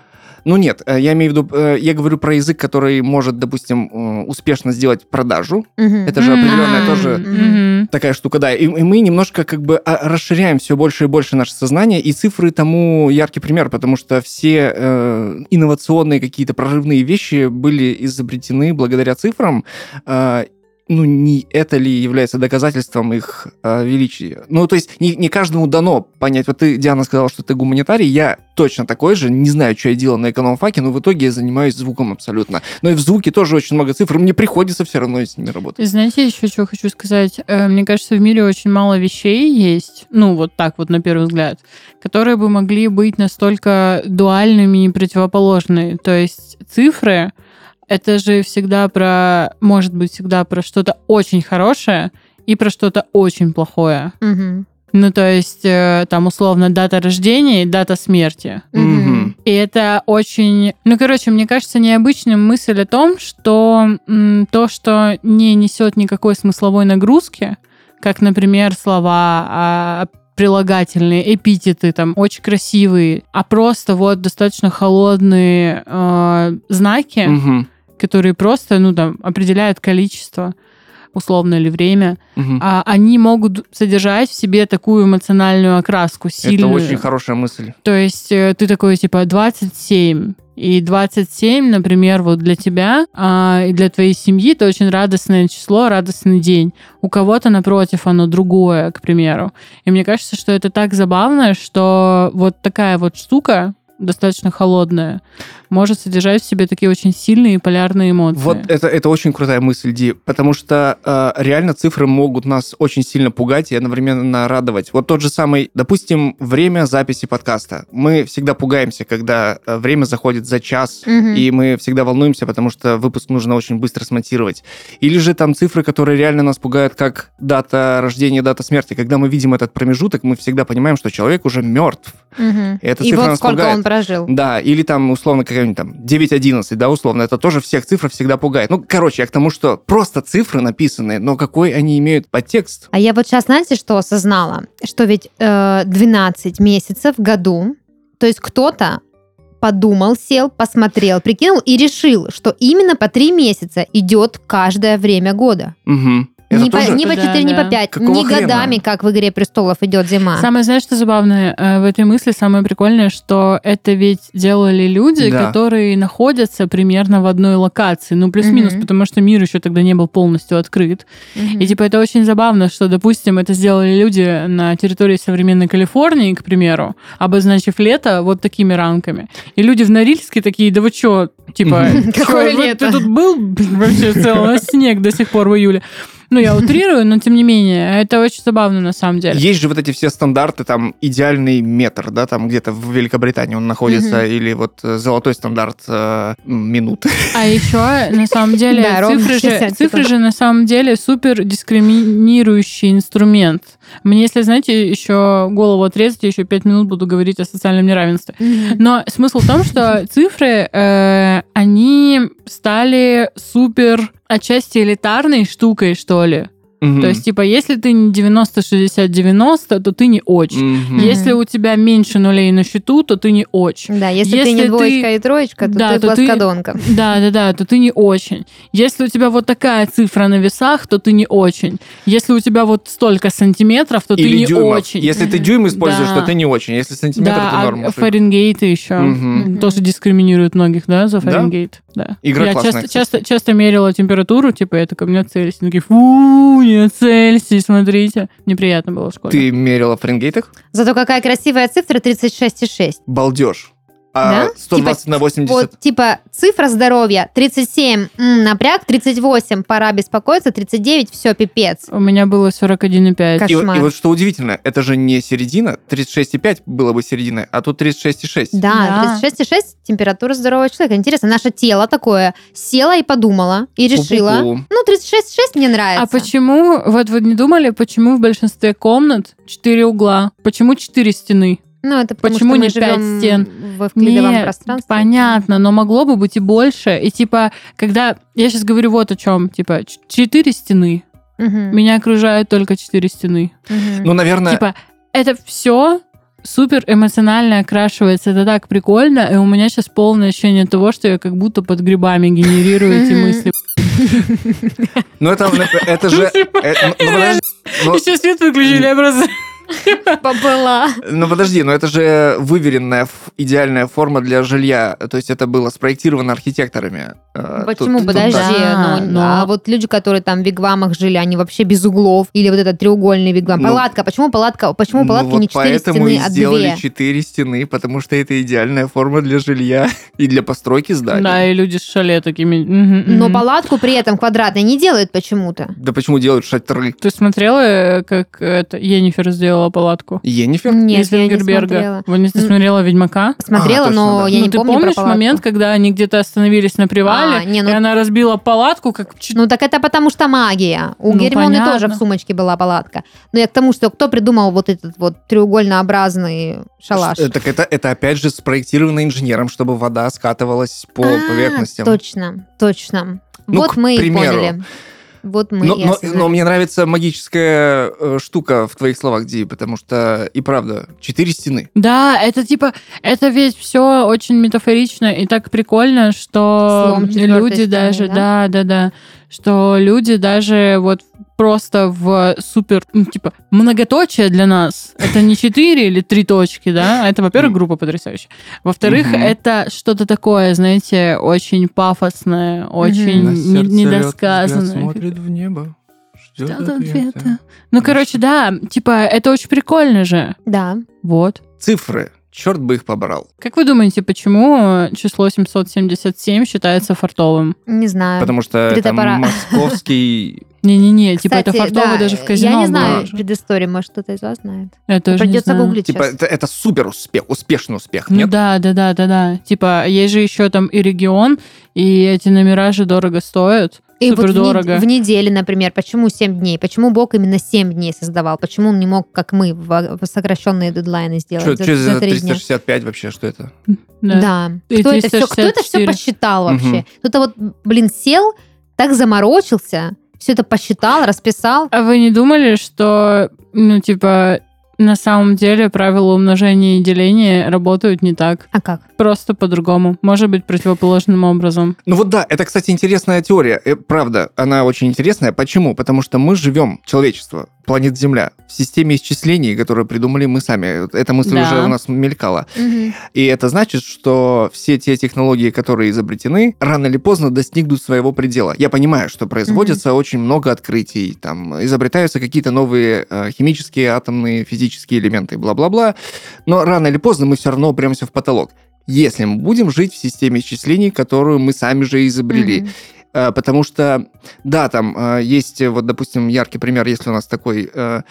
Ну нет, э, я имею в виду, э, я говорю про язык, который может, допустим, э, успешно сделать продажу. Мгм. Это же определенная А, тоже Мгм. такая штука, да. И, и мы немножко как бы а, расширяем все больше и больше наше сознание, и цифры тому яркий пример, потому что все э, инновационные какие-то прорывные вещи были изобретены благодаря цифрам. Э, ну, не это ли является доказательством их э, величия? Ну, то есть не, не каждому дано понять. Вот ты, Диана, сказала, что ты гуманитарий, я точно такой же, не знаю, что я делал на экономфаке, но в итоге я занимаюсь звуком абсолютно. Но и в звуке тоже очень много цифр, мне приходится все равно с ними работать. Знаете, еще что хочу сказать? Э, Мне кажется, в мире очень мало вещей есть, ну, вот так вот на первый взгляд, которые бы могли быть настолько дуальными и противоположными. То есть цифры — это же всегда про, может быть, всегда про что-то очень хорошее и про что-то очень плохое. Мгм. Ну, то есть, э, там, условно, дата рождения и дата смерти. Мгм. И это очень... Ну, короче, мне кажется, необычным мысль о том, что м, то, что не несет никакой смысловой нагрузки, как, например, слова, а, прилагательные, эпитеты, там, очень красивые, а просто вот достаточно холодные э, знаки, Мгм. Которые просто, ну, там, определяют количество условно или время, Мгм. а они могут содержать в себе такую эмоциональную окраску Это сильную. очень хорошая мысль. То есть э, ты такой, типа, 27. И 27, например, вот для тебя а, и для твоей семьи это очень радостное число, радостный день. У кого-то, напротив, оно другое, к примеру. И мне кажется, что это так забавно, что вот такая вот штука, достаточно холодная, может содержать в себе такие очень сильные и полярные эмоции. Вот это, это очень крутая мысль, Ди, потому что э, реально цифры могут нас очень сильно пугать и одновременно радовать. Вот тот же самый, допустим, время записи подкаста. Мы всегда пугаемся, когда э, время заходит за час, Мгм. и мы всегда волнуемся, потому что выпуск нужно очень быстро смонтировать. Или же там цифры, которые реально нас пугают, как дата рождения, дата смерти. Когда мы видим этот промежуток, мы всегда понимаем, что человек уже мертв. Мгм. Эта И цифра вот нас сколько пугает. он прожил. Да, или там, условно, какая-нибудь там 9-11, да, условно, это тоже всех цифр всегда пугает. Ну, короче, я к тому, что просто цифры написанные, но какой они имеют подтекст. А я вот сейчас, знаете, что осознала? Что ведь э, 12 месяцев в году, то есть кто-то подумал, сел, посмотрел, прикинул и решил, что именно по 3 месяца идет каждое время года. Угу. Это не, тоже... по, не по Да, 4, не да. по 5, Какого не хрена? годами, как в «Игре престолов» идет зима. Самое, знаешь, что забавное э, в этой мысли, самое прикольное, что это ведь делали люди, Да. которые находятся примерно в одной локации, ну плюс-минус, Мгм. потому что мир еще тогда не был полностью открыт. Мгм. И типа это очень забавно, что, допустим, это сделали люди на территории современной Калифорнии, к примеру, обозначив лето вот такими ранками. И люди в Норильске такие, да вы чё, типа, Какое лето? ты тут был вообще в целом, у нас снег до сих пор в июле. Ну, я утрирую, но тем не менее, это очень забавно на самом деле. Есть же вот эти все стандарты, там, идеальный метр, да, там где-то в Великобритании он находится, Мгм. или вот э, золотой стандарт э, минуты. А еще на самом деле цифры, 60 же, цифры секунд. же на самом деле супер дискриминирующий инструмент. Мне, если, знаете, еще голову отрезать, я еще пять минут буду говорить о социальном неравенстве. Но смысл в том, что цифры, э, они стали супер отчасти элитарной штукой, что ли. Мгм. То есть, типа, если ты не 90-60-90, то ты не очень. Мгм. Если у тебя меньше нулей на счету, то ты не очень. Да, если, ты Если не ты- двоечка и троечка, то Да, ты то ты- плоскодонка. Да, да, да, то ты не очень. Если у тебя вот такая цифра на весах, то ты не очень. Если у тебя вот столько сантиметров, то ты Или не дюймов. очень. Если ты дюйм используешь, Да. то ты не очень. Если сантиметр, да, то а норм. быть. Фаренгейты еще Мгм. тоже дискриминируют многих, да, за Да? Фаренгейт. Да. Игра я классная, часто, часто, часто мерила температуру, типа, у меня Цельсий. Они такие, фу, не Цельсий, смотрите. Неприятно было в школе. Ты мерила в Фаренгейтах? Зато какая красивая цифра 36,6. Балдеж. А Да? 120 Типа, на 80... Вот, типа, цифра здоровья 37, м, напряг, 38, пора беспокоиться, 39, все, пипец. У меня было 41,5. Как- И, вот- и вот что удивительно, это же не середина, 36,5 было бы серединой, а тут 36,6. Да, Да. 36,6 температура здорового человека. Интересно, наше тело такое село и подумала, и решила, Пу-пу-пу. ну, 36,6 мне нравится. А почему, вот вы не думали, почему в большинстве комнат 4 угла? Почему 4 стены? Ну, это потому Почему что мы не пять живем стен? в эвклидовом Нет, пространстве. понятно, но могло бы быть и больше. И типа, когда... Я сейчас говорю вот о чем. Типа, четыре стены. Мгм, Меня окружают только четыре стены. мгм. Ну, наверное, Типа, это все супер эмоционально окрашивается. Это так прикольно. И у меня сейчас полное ощущение того, что я как будто под грибами генерирую эти мысли. ну это, это же... ну, ну, подожди, ну, Еще свет выключили, я просто... Побыла. Ну подожди, но это же выверенная идеальная форма для жилья. То есть это было спроектировано архитекторами. Э, тут- Почему? тут Подожди. так. Да, ну, но- А вот люди, которые там в вигвамах жили, они вообще без углов. Или вот этот треугольный вигвам. Ну, палатка. Почему палатка? Почему Ну, палатка вот не четыре поэтому стены, и а сделали четыре стены, потому что это идеальная форма для жилья и для постройки зданий. Да, и люди с шале такими. Но палатку при этом квадратной не делают почему-то. Да почему делают шатры? Ты смотрела, э, как это Енифер сделала палатку? Енифер? Нет, Из я не смотрела. Вы не М. смотрела Ведьмака? Смотрела, А, точно, но да. я ну, не ты помню помнишь про палатку. момент, когда они где-то остановились на привале, А, не, ну- и она разбила палатку, как Ну так это потому что магия. У Ну, Гермионы понятно. тоже в сумочке была палатка. Но я к тому, что кто придумал вот этот вот треугольнообразный шалаш? Э, Так это, это опять же спроектировано инженером, чтобы вода скатывалась по А, поверхностям. Точно, точно. Ну, вот мы и примеру. поняли. Вот мы но, но- но мне нравится магическая э, штука в твоих словах, Ди, потому что и правда, четыре стены. Да, это типа, это ведь все очень метафорично и так прикольно, что Слом люди стены, даже, да? да, да, да, что люди даже вот просто в супер, ну, типа, многоточие для нас. Это не четыре или три точки, да? Это, во-первых, группа потрясающая. Во-вторых, Мгм. это что-то такое, знаете, очень пафосное, очень лёд, недосказанное. смотрит в небо, Ждёт ответа. ответа. Ну, короче, да, типа, это очень прикольно же. Да. Вот. Цифры, черт бы их побрал. Как вы думаете, почему число 777 считается фартовым? Не знаю. Потому что это топора. московский... Не-не-не, типа это фартово да, даже в казино Я не знаю было. предыстории, может, кто-то из вас знает. Я тоже не Придется знаю. гуглить Типа сейчас. это, это супер успех, успешный успех, Ну нет? да, да, да, да, да. Типа, есть же еще там и регион, и эти номера же дорого стоят. И вот Супер в, не- дорого. в неделе, например, почему 7 дней? Почему Бог именно 7 дней создавал? Почему он не мог, как мы, в, в сокращенные дедлайны сделать Что за, за за три дня? 365 вообще, что это? Да. Да. Кто это, все, кто это все 364? посчитал вообще? Кто-то вот, блин, сел, так заморочился, все это посчитал, расписал. А вы не думали, что, ну, типа, на самом деле правила умножения и деления работают не так? А как? Просто по-другому. Может быть, противоположным образом. Ну вот да, это, кстати, интересная теория. Э, правда, она очень интересная. Почему? Потому что мы живем, человечество, планета Земля, в системе исчислений, которую придумали мы сами. Эта мысль Да. уже у нас мелькала. Мгм. И это значит, что все те технологии, которые изобретены, рано или поздно достигнут своего предела. Я понимаю, что производится очень много открытий, там изобретаются какие-то новые э, химические, атомные, физические элементы, бла-бла-бла, но рано или поздно мы все равно упремся в потолок. Если мы будем жить в системе исчислений, которую мы сами же изобрели. Э, Потому что, да, там э, есть, э, вот, допустим, яркий пример, если у нас такой э,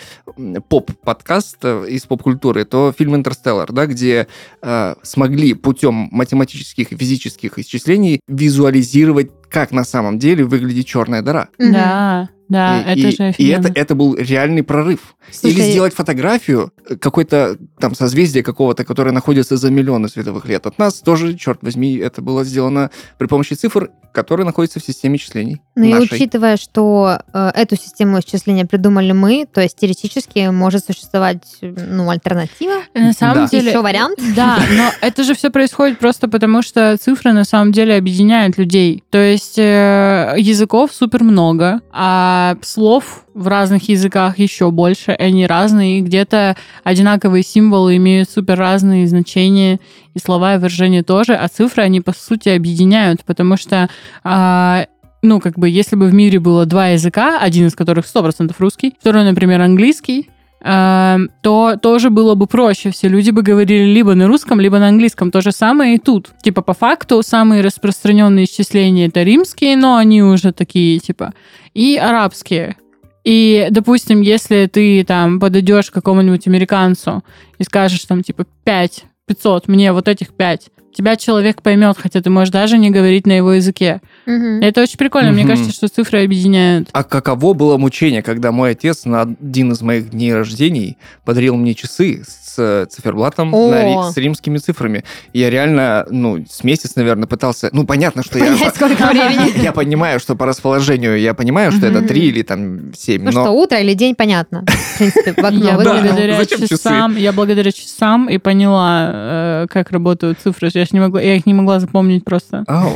поп-подкаст из поп-культуры, то фильм «Интерстеллар», да, где э, смогли путем математических и физических исчислений визуализировать, как на самом деле выглядит черная дыра. Да, да, и, это и- же и офигенно. это, это был реальный прорыв. Или Слушай, сделать фотографию э, какой-то там созвездия какого-то, которое находится за миллионы световых лет от нас, тоже, черт возьми, это было сделано при помощи цифр, которые находятся в системе исчислений. Ну и нашей. учитывая, что э, эту систему исчисления придумали мы, то есть теоретически может существовать ну, альтернатива, На самом Да. деле... еще вариант. Да, но это же все происходит просто потому, что цифры на самом деле объединяют людей. То есть э, языков супер много, а слов в разных языках еще больше, они разные, и где-то одинаковые символы имеют супер разные значения, и слова и выражения тоже, а цифры они по сути объединяют, потому что а, ну, как бы, если бы в мире было два языка, один из которых 100% русский, второй, например, английский, то тоже было бы проще. Все люди бы говорили либо на русском, либо на английском. То же самое и тут. Типа, по факту, самые распространенные исчисления это римские, но они уже такие, типа, и арабские. И, допустим, если ты там подойдешь к какому-нибудь американцу и скажешь там, типа, 5, 500, мне вот этих 5, тебя человек поймет, хотя ты можешь даже не говорить на его языке. Мгм. Это очень прикольно. Мне Мгм. кажется, что цифры объединяют. А каково было мучение, когда мой отец на один из моих дней рождений подарил мне часы с э, циферблатом О. на с римскими цифрами. Я реально, ну, с месяц, наверное, пытался... Ну, понятно, что я... Понять, сколько времени. Я понимаю, что по расположению, я понимаю, что это. 3 или там 7, Ну что, утро или день, понятно. В принципе, в окно Я да. выглянул. благодаря часам, я благодаря часам и поняла, э, как работают цифры. Я не могла, я их не могла запомнить просто. Ау.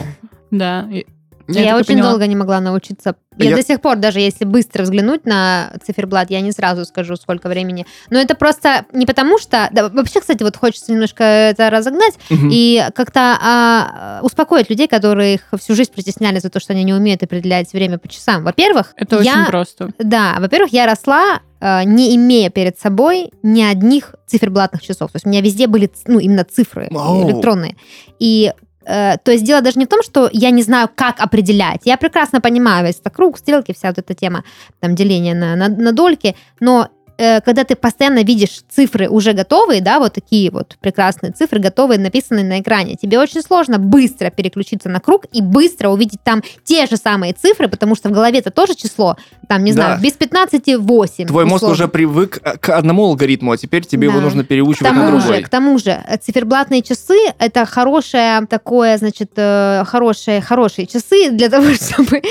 Да. Я, такая очень поняла. долго не могла научиться. Я, Я- до сих пор, даже если быстро взглянуть на циферблат, я не сразу скажу, сколько времени. Но это просто не потому что... да, вообще, кстати, вот хочется немножко это разогнать Мгм. и как-то а, успокоить людей, которые их всю жизнь притесняли за то, что они не умеют определять время по часам. Во-первых, Это я... очень просто. Да, во-первых, я росла, э, не имея перед собой ни одних циферблатных часов. То есть у меня везде были, ну, именно цифры Вау. электронные. И э, то есть дело даже не в том, что я не знаю, как определять. Я прекрасно понимаю весь это круг, стрелки, вся вот эта тема, там, деление на, на, на дольки, но э, когда ты постоянно видишь цифры уже готовые, да, вот такие вот прекрасные цифры, готовые, написанные на экране, тебе очень сложно быстро переключиться на круг и быстро увидеть там те же самые цифры, потому что в голове это тоже число, там, не Да. знаю, без 15 8. Твой мозг условно. уже привык э, к одному алгоритму, а теперь тебе его Да. нужно К переучивать на тому же, другой. к тому же, э, циферблатные часы это хорошее такое, значит, хорошие, хорошие часы для того, чтобы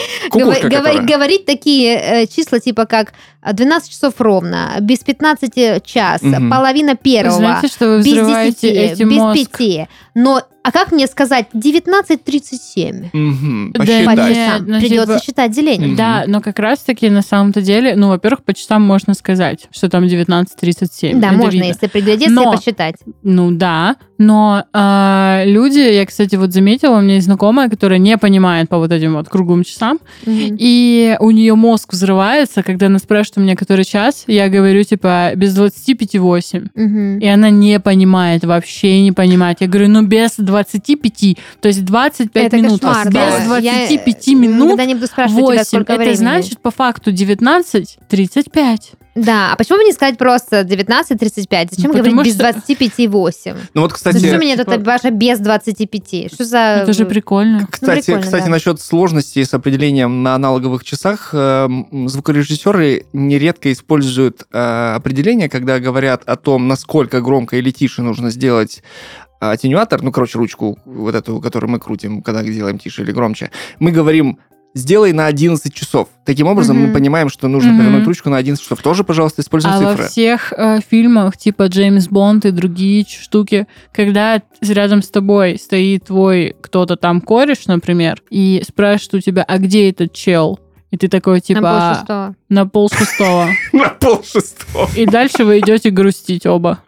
говорить такие числа типа как а, 12 часов ровно, без 15 час, Мгм. половина первого, Знаете, что вы без взрываете 10, эти без мозг? 5. Но, а как мне сказать 19.37? Мгм, Да По часам. ну, Придется типа- считать деление. Да, но как раз-таки на самом-то деле, ну, во-первых, по часам можно сказать, что там 19.37. Да, Это можно, видно. если приглядеться Но- и посчитать. Ну да, но а, люди, я, кстати, вот заметила, у меня есть знакомая, которая не понимает по вот этим вот круглым часам, Мгм. и у нее мозг взрывается, когда она спрашивает у меня, который час, я говорю, типа, без 25-8. Мгм. И она не понимает, вообще не понимает. Я говорю, ну без 25, то есть 25 Это минут. кошмар, без да. 25 Я, э, минут Никогда не буду спрашивать тебя, 8. сколько Это времени. значит по факту 19.35. Да, а почему бы не сказать просто 19.35? Зачем Ну, говорить потому без что- 25.8? Ну вот, кстати, Зачем мне типа- это ваша без 25? Что за... Это же прикольно. Кстати, прикольно, кстати да. насчет сложности с определением на аналоговых часах, эм, звукорежиссеры нередко используют э, определение, когда говорят о том, насколько громко или тише нужно сделать атенюатор, ну, короче, ручку вот эту, которую мы крутим, когда делаем тише или громче. Мы говорим сделай на 11 часов. Таким образом, Мгм. мы понимаем, что нужно Мгм. повернуть ручку на 11 часов. Тоже, пожалуйста, используй А цифры. во всех э, фильмах, типа Джеймс Бонд и другие штуки, когда рядом с тобой стоит твой кто-то там кореш, например, и спрашивает у тебя, а где этот чел? И ты такой, типа, На полшестого. на пол шестого. На полшестого. И дальше вы идете грустить оба.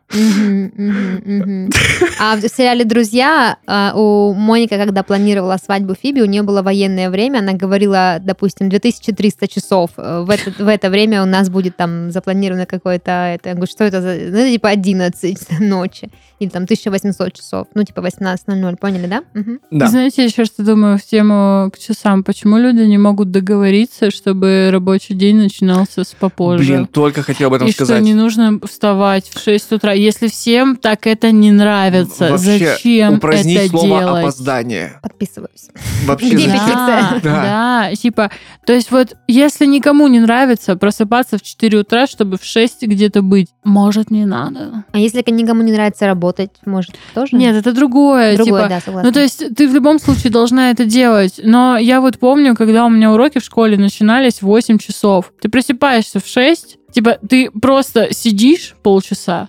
А в сериале «Друзья» а, у Моника, когда планировала свадьбу Фиби, у нее было военное время, она говорила, допустим, 2300 часов. Э, В это, в это время у нас будет там запланировано какое-то... Это, я говорю, что это за... Ну, типа 11 ночи. Или там 1800 часов. Ну, типа 18.00, поняли, да? Да. Знаете, еще что думаю в тему к часам. Почему люди не могут договориться, чтобы рабочий день начинался с попозже? Блин, только хотел об этом и сказать. что не нужно вставать в 6 утра. Если всем так это не нравится, Вообще, зачем упразднить это слово делать? опоздание. Подписываюсь. Вообще Где? Да, Да. да, типа, то есть вот, если никому не нравится просыпаться в 4 утра, чтобы в 6 где-то быть, может, не надо. А если никому не нравится работать, может, тоже? Нет, это другое. Другое, типа, да, согласна. Ну, то есть ты в любом случае должна это делать. Но я вот помню, когда у меня уроки в школе начинались в 8 часов. Ты просыпаешься в 6, типа ты просто сидишь полчаса,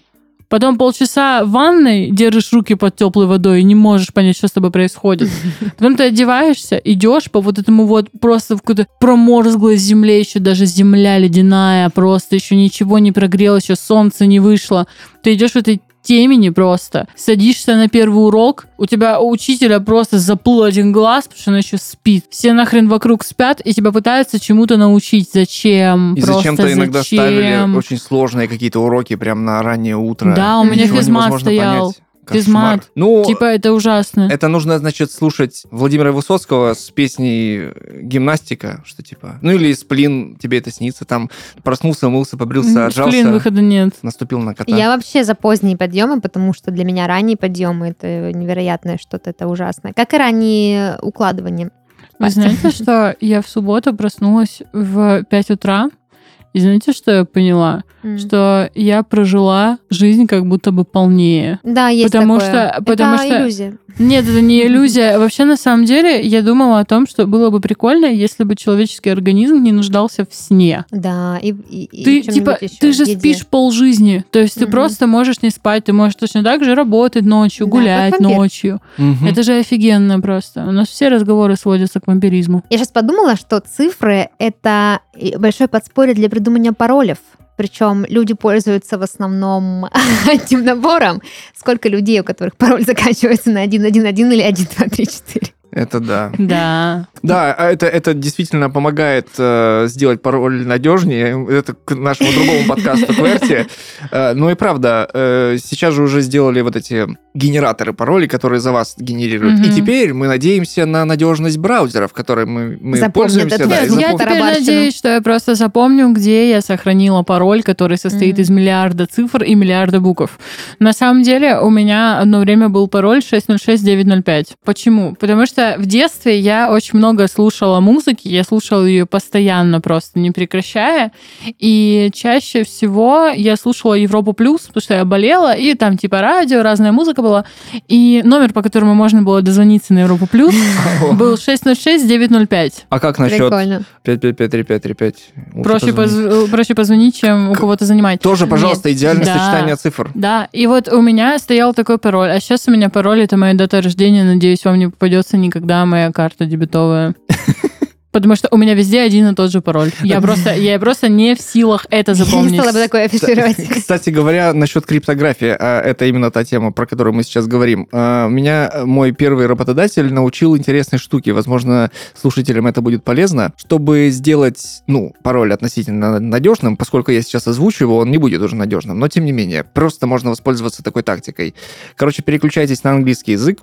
потом полчаса в ванной держишь руки под теплой водой и не можешь понять, что с тобой происходит. Потом ты одеваешься, идешь по вот этому вот просто в какой-то проморзглой земле, еще даже земля ледяная, просто еще ничего не прогрелось, еще солнце не вышло. Ты идешь в этой темени просто. Садишься на первый урок, у тебя у учителя просто заплыл один глаз, потому что она еще спит. Все нахрен вокруг спят, и тебя пытаются чему-то научить. Зачем? И зачем-то иногда зачем? ставили очень сложные какие-то уроки прям на раннее утро. Да, у меня физмат стоял. понять. Кошмар. Физмат. Ну, Типа, это ужасно. это нужно, значит, слушать Владимира Высоцкого с песней «Гимнастика», что типа... Ну или «Сплин», тебе это снится, там проснулся, умылся, побрился, отжался, Блин, выхода нет. наступил на кота. Я вообще за поздние подъемы, потому что для меня ранние подъемы это невероятное что-то, это ужасное. Как и ранние укладывания. Вы знаете, что я в субботу проснулась в 5 утра, и знаете, что я поняла? М. Что я прожила жизнь как будто бы полнее. Да, есть Потому такое. что- потому это что- иллюзия. Нет, это не иллюзия. Вообще, на самом деле, я думала о том, что было бы прикольно, если бы человеческий организм не нуждался в сне. Да, и, и, и Ты, в типа, ещё, ты же еде. спишь полжизни. То есть ты Мгм. просто можешь не спать, ты можешь точно так же работать ночью, Да, гулять ночью. Мгм. Это же офигенно просто. У нас все разговоры сводятся к вампиризму. Я сейчас подумала, что цифры — это и большое подспорье для придумания паролев. Причем люди пользуются в основном одним набором. Сколько людей, у которых пароль заканчивается на 111 или 1234? Это да. Да. Да, а это, это действительно помогает э, сделать пароль надежнее. Это к нашему другому подкасту Кверти. Э, ну и правда, э, сейчас же уже сделали вот эти генераторы паролей, которые за вас генерируют. Мгм. И теперь мы надеемся на надежность браузеров, которые мы, мы Запомнят пользуемся. да, я запомнят. теперь надеюсь, что я просто запомню, где я сохранила пароль, который состоит Мгм. из миллиарда цифр и миллиарда букв. На самом деле у меня одно время был пароль 606905. Почему? Потому что в детстве я очень много слушала музыки, я слушала ее постоянно просто, не прекращая. И чаще всего я слушала Европу Плюс, потому что я болела, и там типа радио, разная музыка была. И номер, по которому можно было дозвониться на Европу Плюс, был 606-905. А как насчет Прикольно. 5553535? Лучше Проще, позвонить. поз- проще позвонить, чем у кого-то занимать. Тоже, пожалуйста, Нет. идеальное Да. сочетание цифр. Да, и вот у меня стоял такой пароль, а сейчас у меня пароль это моя дата рождения. Надеюсь, вам не попадется никогда моя карта дебетовая. Потому что у меня везде один и тот же пароль. Я просто, я просто не в силах это Я не запомнить. стала бы такое афишировать. Кстати говоря, насчет криптографии, а, это именно та тема, про которую мы сейчас говорим. А, Меня э, мой первый работодатель научил интересной штуке. Возможно, слушателям это будет полезно. Чтобы сделать, ну, пароль относительно надежным, поскольку я сейчас озвучу его, он не будет уже надежным. Но, тем не менее, просто можно воспользоваться такой тактикой. Короче, переключайтесь на английский язык,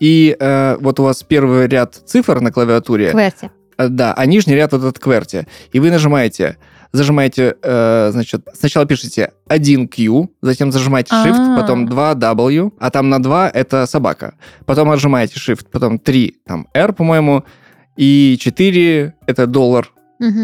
и э, вот у вас первый ряд цифр на клавиатуре, Кверти. Э, Да, а нижний ряд вот этот кверти. И вы нажимаете, зажимаете, э, значит, сначала пишите 1Q, затем зажимаете Shift, А. потом 2W, а там на 2 это собака. Потом отжимаете Shift, потом 3, там R, по-моему, и 4 это доллар,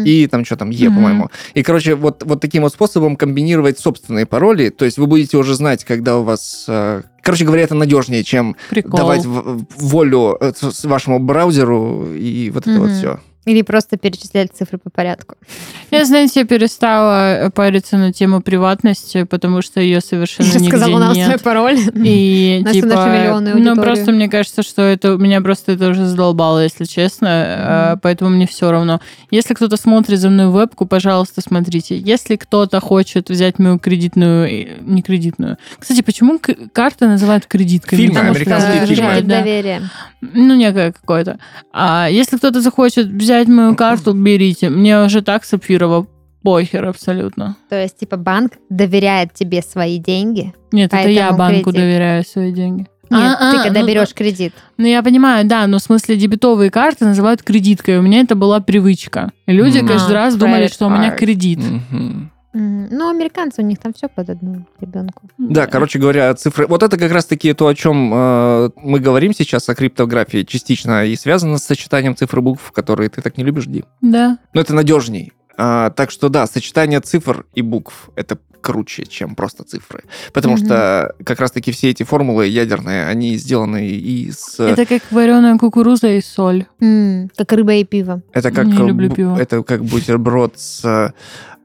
и там что там, Е, Мгм. по-моему. И, короче, вот, вот таким вот способом комбинировать собственные пароли, то есть вы будете уже знать, когда у вас... э, Короче говоря, это надежнее, чем Прикол. давать волю э, вашему браузеру и вот это вот все. Или просто перечислять цифры по порядку. Я, знаете, я перестала париться на тему приватности, потому что ее совершенно Я нигде сказала нам свой нет. пароль. И типа, ну просто мне кажется, что это меня просто это уже задолбало, если честно, э, поэтому мне все равно. Если кто-то смотрит за мной вебку, пожалуйста, смотрите. Если кто-то хочет взять мою кредитную, э, не кредитную. Кстати, почему к- карты называют кредитками? Фильмы, Потому что американские это фильмы. да. доверия. Ну, некое какое-то. А если кто-то захочет взять мою карту, берите. Мне уже так сапфирово похер абсолютно. То есть, типа, банк доверяет тебе свои деньги. Нет, это я банку кредит. доверяю свои деньги. Нет, А, ты а, когда ну, берешь кредит. Ну, я понимаю, да, но в смысле дебетовые карты называют кредиткой. У меня это была привычка. И люди М. каждый А, раз думали, что у меня кредит. Мгм. Ну, американцы, у них там все под одну ребенку. Да, короче говоря, цифры. Вот это как раз-таки то, о чем э, мы говорим сейчас, о криптографии, частично и связано с сочетанием цифр и букв, которые ты так не любишь, Ди. Да. Но это надежней. А, так что да, сочетание цифр и букв это круче, чем просто цифры. Потому Мгм. что как раз-таки все эти формулы ядерные, они сделаны из... Это как вареная кукуруза и соль. М, Как рыба и пиво. Это как, Не люблю пиво. это как бутерброд с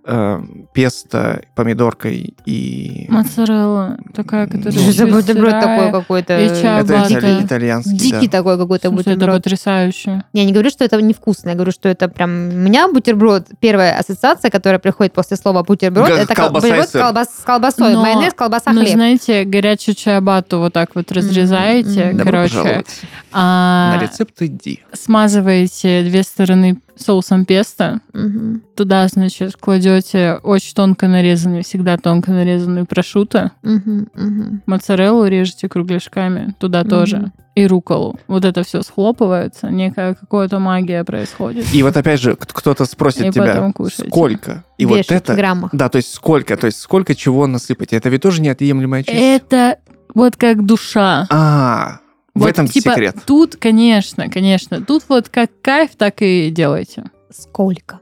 э, песто, помидоркой и... Моцарелла такая, которая... Ну, чуть бутерброд такой какой-то? Это итали- итальянский, Дикий да. такой какой-то Слушай, это бутерброд. потрясающе. Я не говорю, что это невкусно, я говорю, что это прям... У меня бутерброд, первая ассоциация, которая приходит после слова бутерброд, Га- это кол- колбаса бутерброд колбас- с колбасой, Но- майонез, колбаса, Ну, хлеб. знаете, горячую чиабатту вот так вот разрезаете. Добро короче, а, на рецепт иди. смазываете две стороны соусом песто, Мгм. туда, значит, кладете очень тонко нарезанный, всегда тонко нарезанный прошутто, Мгм. Мгм. моцареллу режете кругляшками, туда Мгм. тоже, и руколу. Вот это все схлопывается, некая какая-то магия происходит. И вот опять же, кто-то спросит И тебя, сколько? И Вешать вот это... в граммах. Да, то есть сколько, то есть сколько чего насыпать. Это ведь тоже неотъемлемая часть. Это вот как душа. А, в Вот, этом типа, секрет. Тут, конечно, конечно. Тут вот как кайф, так и делайте. Сколько?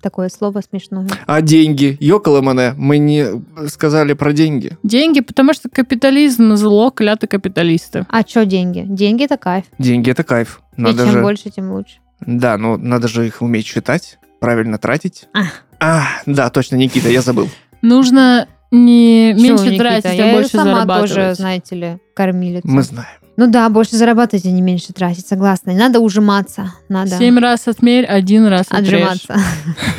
Такое слово смешное. А деньги? Йоколэ мене, мы не сказали про деньги. Деньги, потому что капитализм зло, клятые капиталисты. А что деньги? Деньги это кайф. Деньги это кайф. И Надо чем же, больше, тем лучше. да, ну надо же их уметь считать, правильно тратить. А. А, да, точно, Никита, я забыл. Нужно не меньше Никита, тратить, я а больше сама зарабатывать. тоже, знаете ли, кормилица. Мы знаем. Ну да, больше зарабатывать, а не меньше тратить, согласна. Не надо ужиматься, надо Семь раз отмерь, один раз отрежь. отжиматься.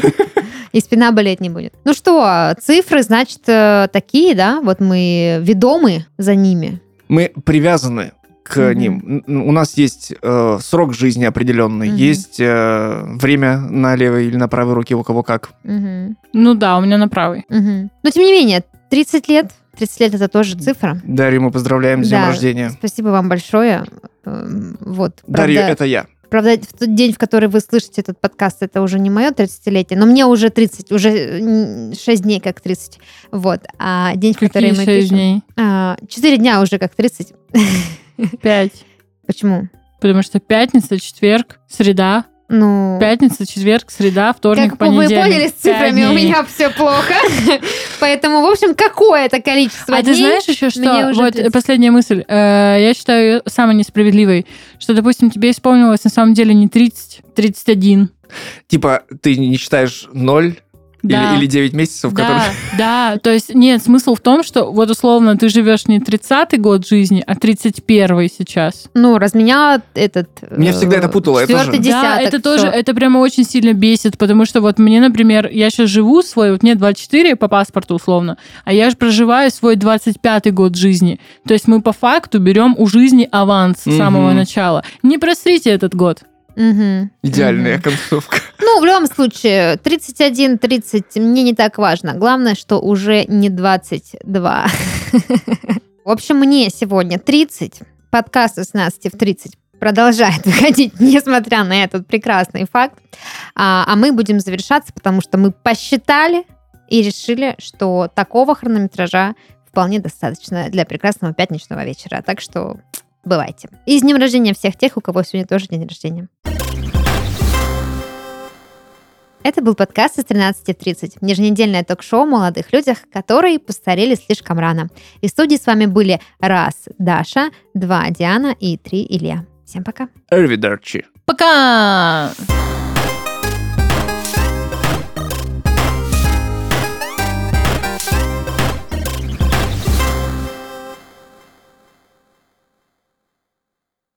И спина болеть не будет. Ну что, цифры, значит, э, такие, да? Вот мы ведомы за ними. Мы привязаны к Мгм. ним. У нас есть э, срок жизни определенный, Мгм. есть э, время на левой или на правой руке, у кого как. Мгм. Ну да, у меня на правой. Мгм. Но тем не менее, 30 лет, 30 лет это тоже цифра. Дарью мы поздравляем с днем Да. рождения. Спасибо вам большое. Эм, Вот. Дарью, Правда, это я. правда, в тот день, в который вы слышите этот подкаст, это уже не мое 30-летие, но мне уже 30, уже 6 дней как 30. Вот. А день, в который Какие мы шесть пишем... дней? 4 дня уже как 30. Пять. Почему? Потому что пятница, четверг, среда. Ну, Пятница, четверг, среда, вторник, как вы понедельник. поняли, с цифрами у меня все плохо. Поэтому, в общем, какое-то количество А ты знаешь еще что? Вот 30. последняя мысль. Э, Я считаю её самой несправедливой, что, допустим, тебе исполнилось на самом деле не 30, 31. Типа, ты не считаешь 0 Да. или, или 9 месяцев, Да, которые... да, то есть нет, смысл в том, что вот условно ты живешь не 30-й год жизни, а 31-й сейчас. Ну, раз меня этот... Меня всегда это путало, я тоже- Четвертый да, десяток. это тоже, всё. это прямо очень сильно бесит, потому что вот мне, например, я сейчас живу свой, вот мне 24 по паспорту условно, а я же проживаю свой 25-й год жизни. То есть мы по факту берем у жизни аванс с самого Мгм. начала. Не просрите этот год. Мгм. Идеальная Мгм. концовка. Ну, в любом случае, 31-30 мне не так важно. Главное, что уже не 22. В общем, мне сегодня 30. Подкаст 16 в 30 продолжает выходить, несмотря на этот прекрасный факт. А, а мы будем завершаться, потому что мы посчитали и решили, что такого хронометража вполне достаточно для прекрасного пятничного вечера. Так что бывайте. И с днем рождения всех тех, у кого сегодня тоже день рождения. Это был подкаст из 13.30, еженедельное ток-шоу о молодых людях, которые постарели слишком рано. И в студии с вами были раз Даша, два Диана и три Илья. Всем пока. Эрвидерчи. Пока!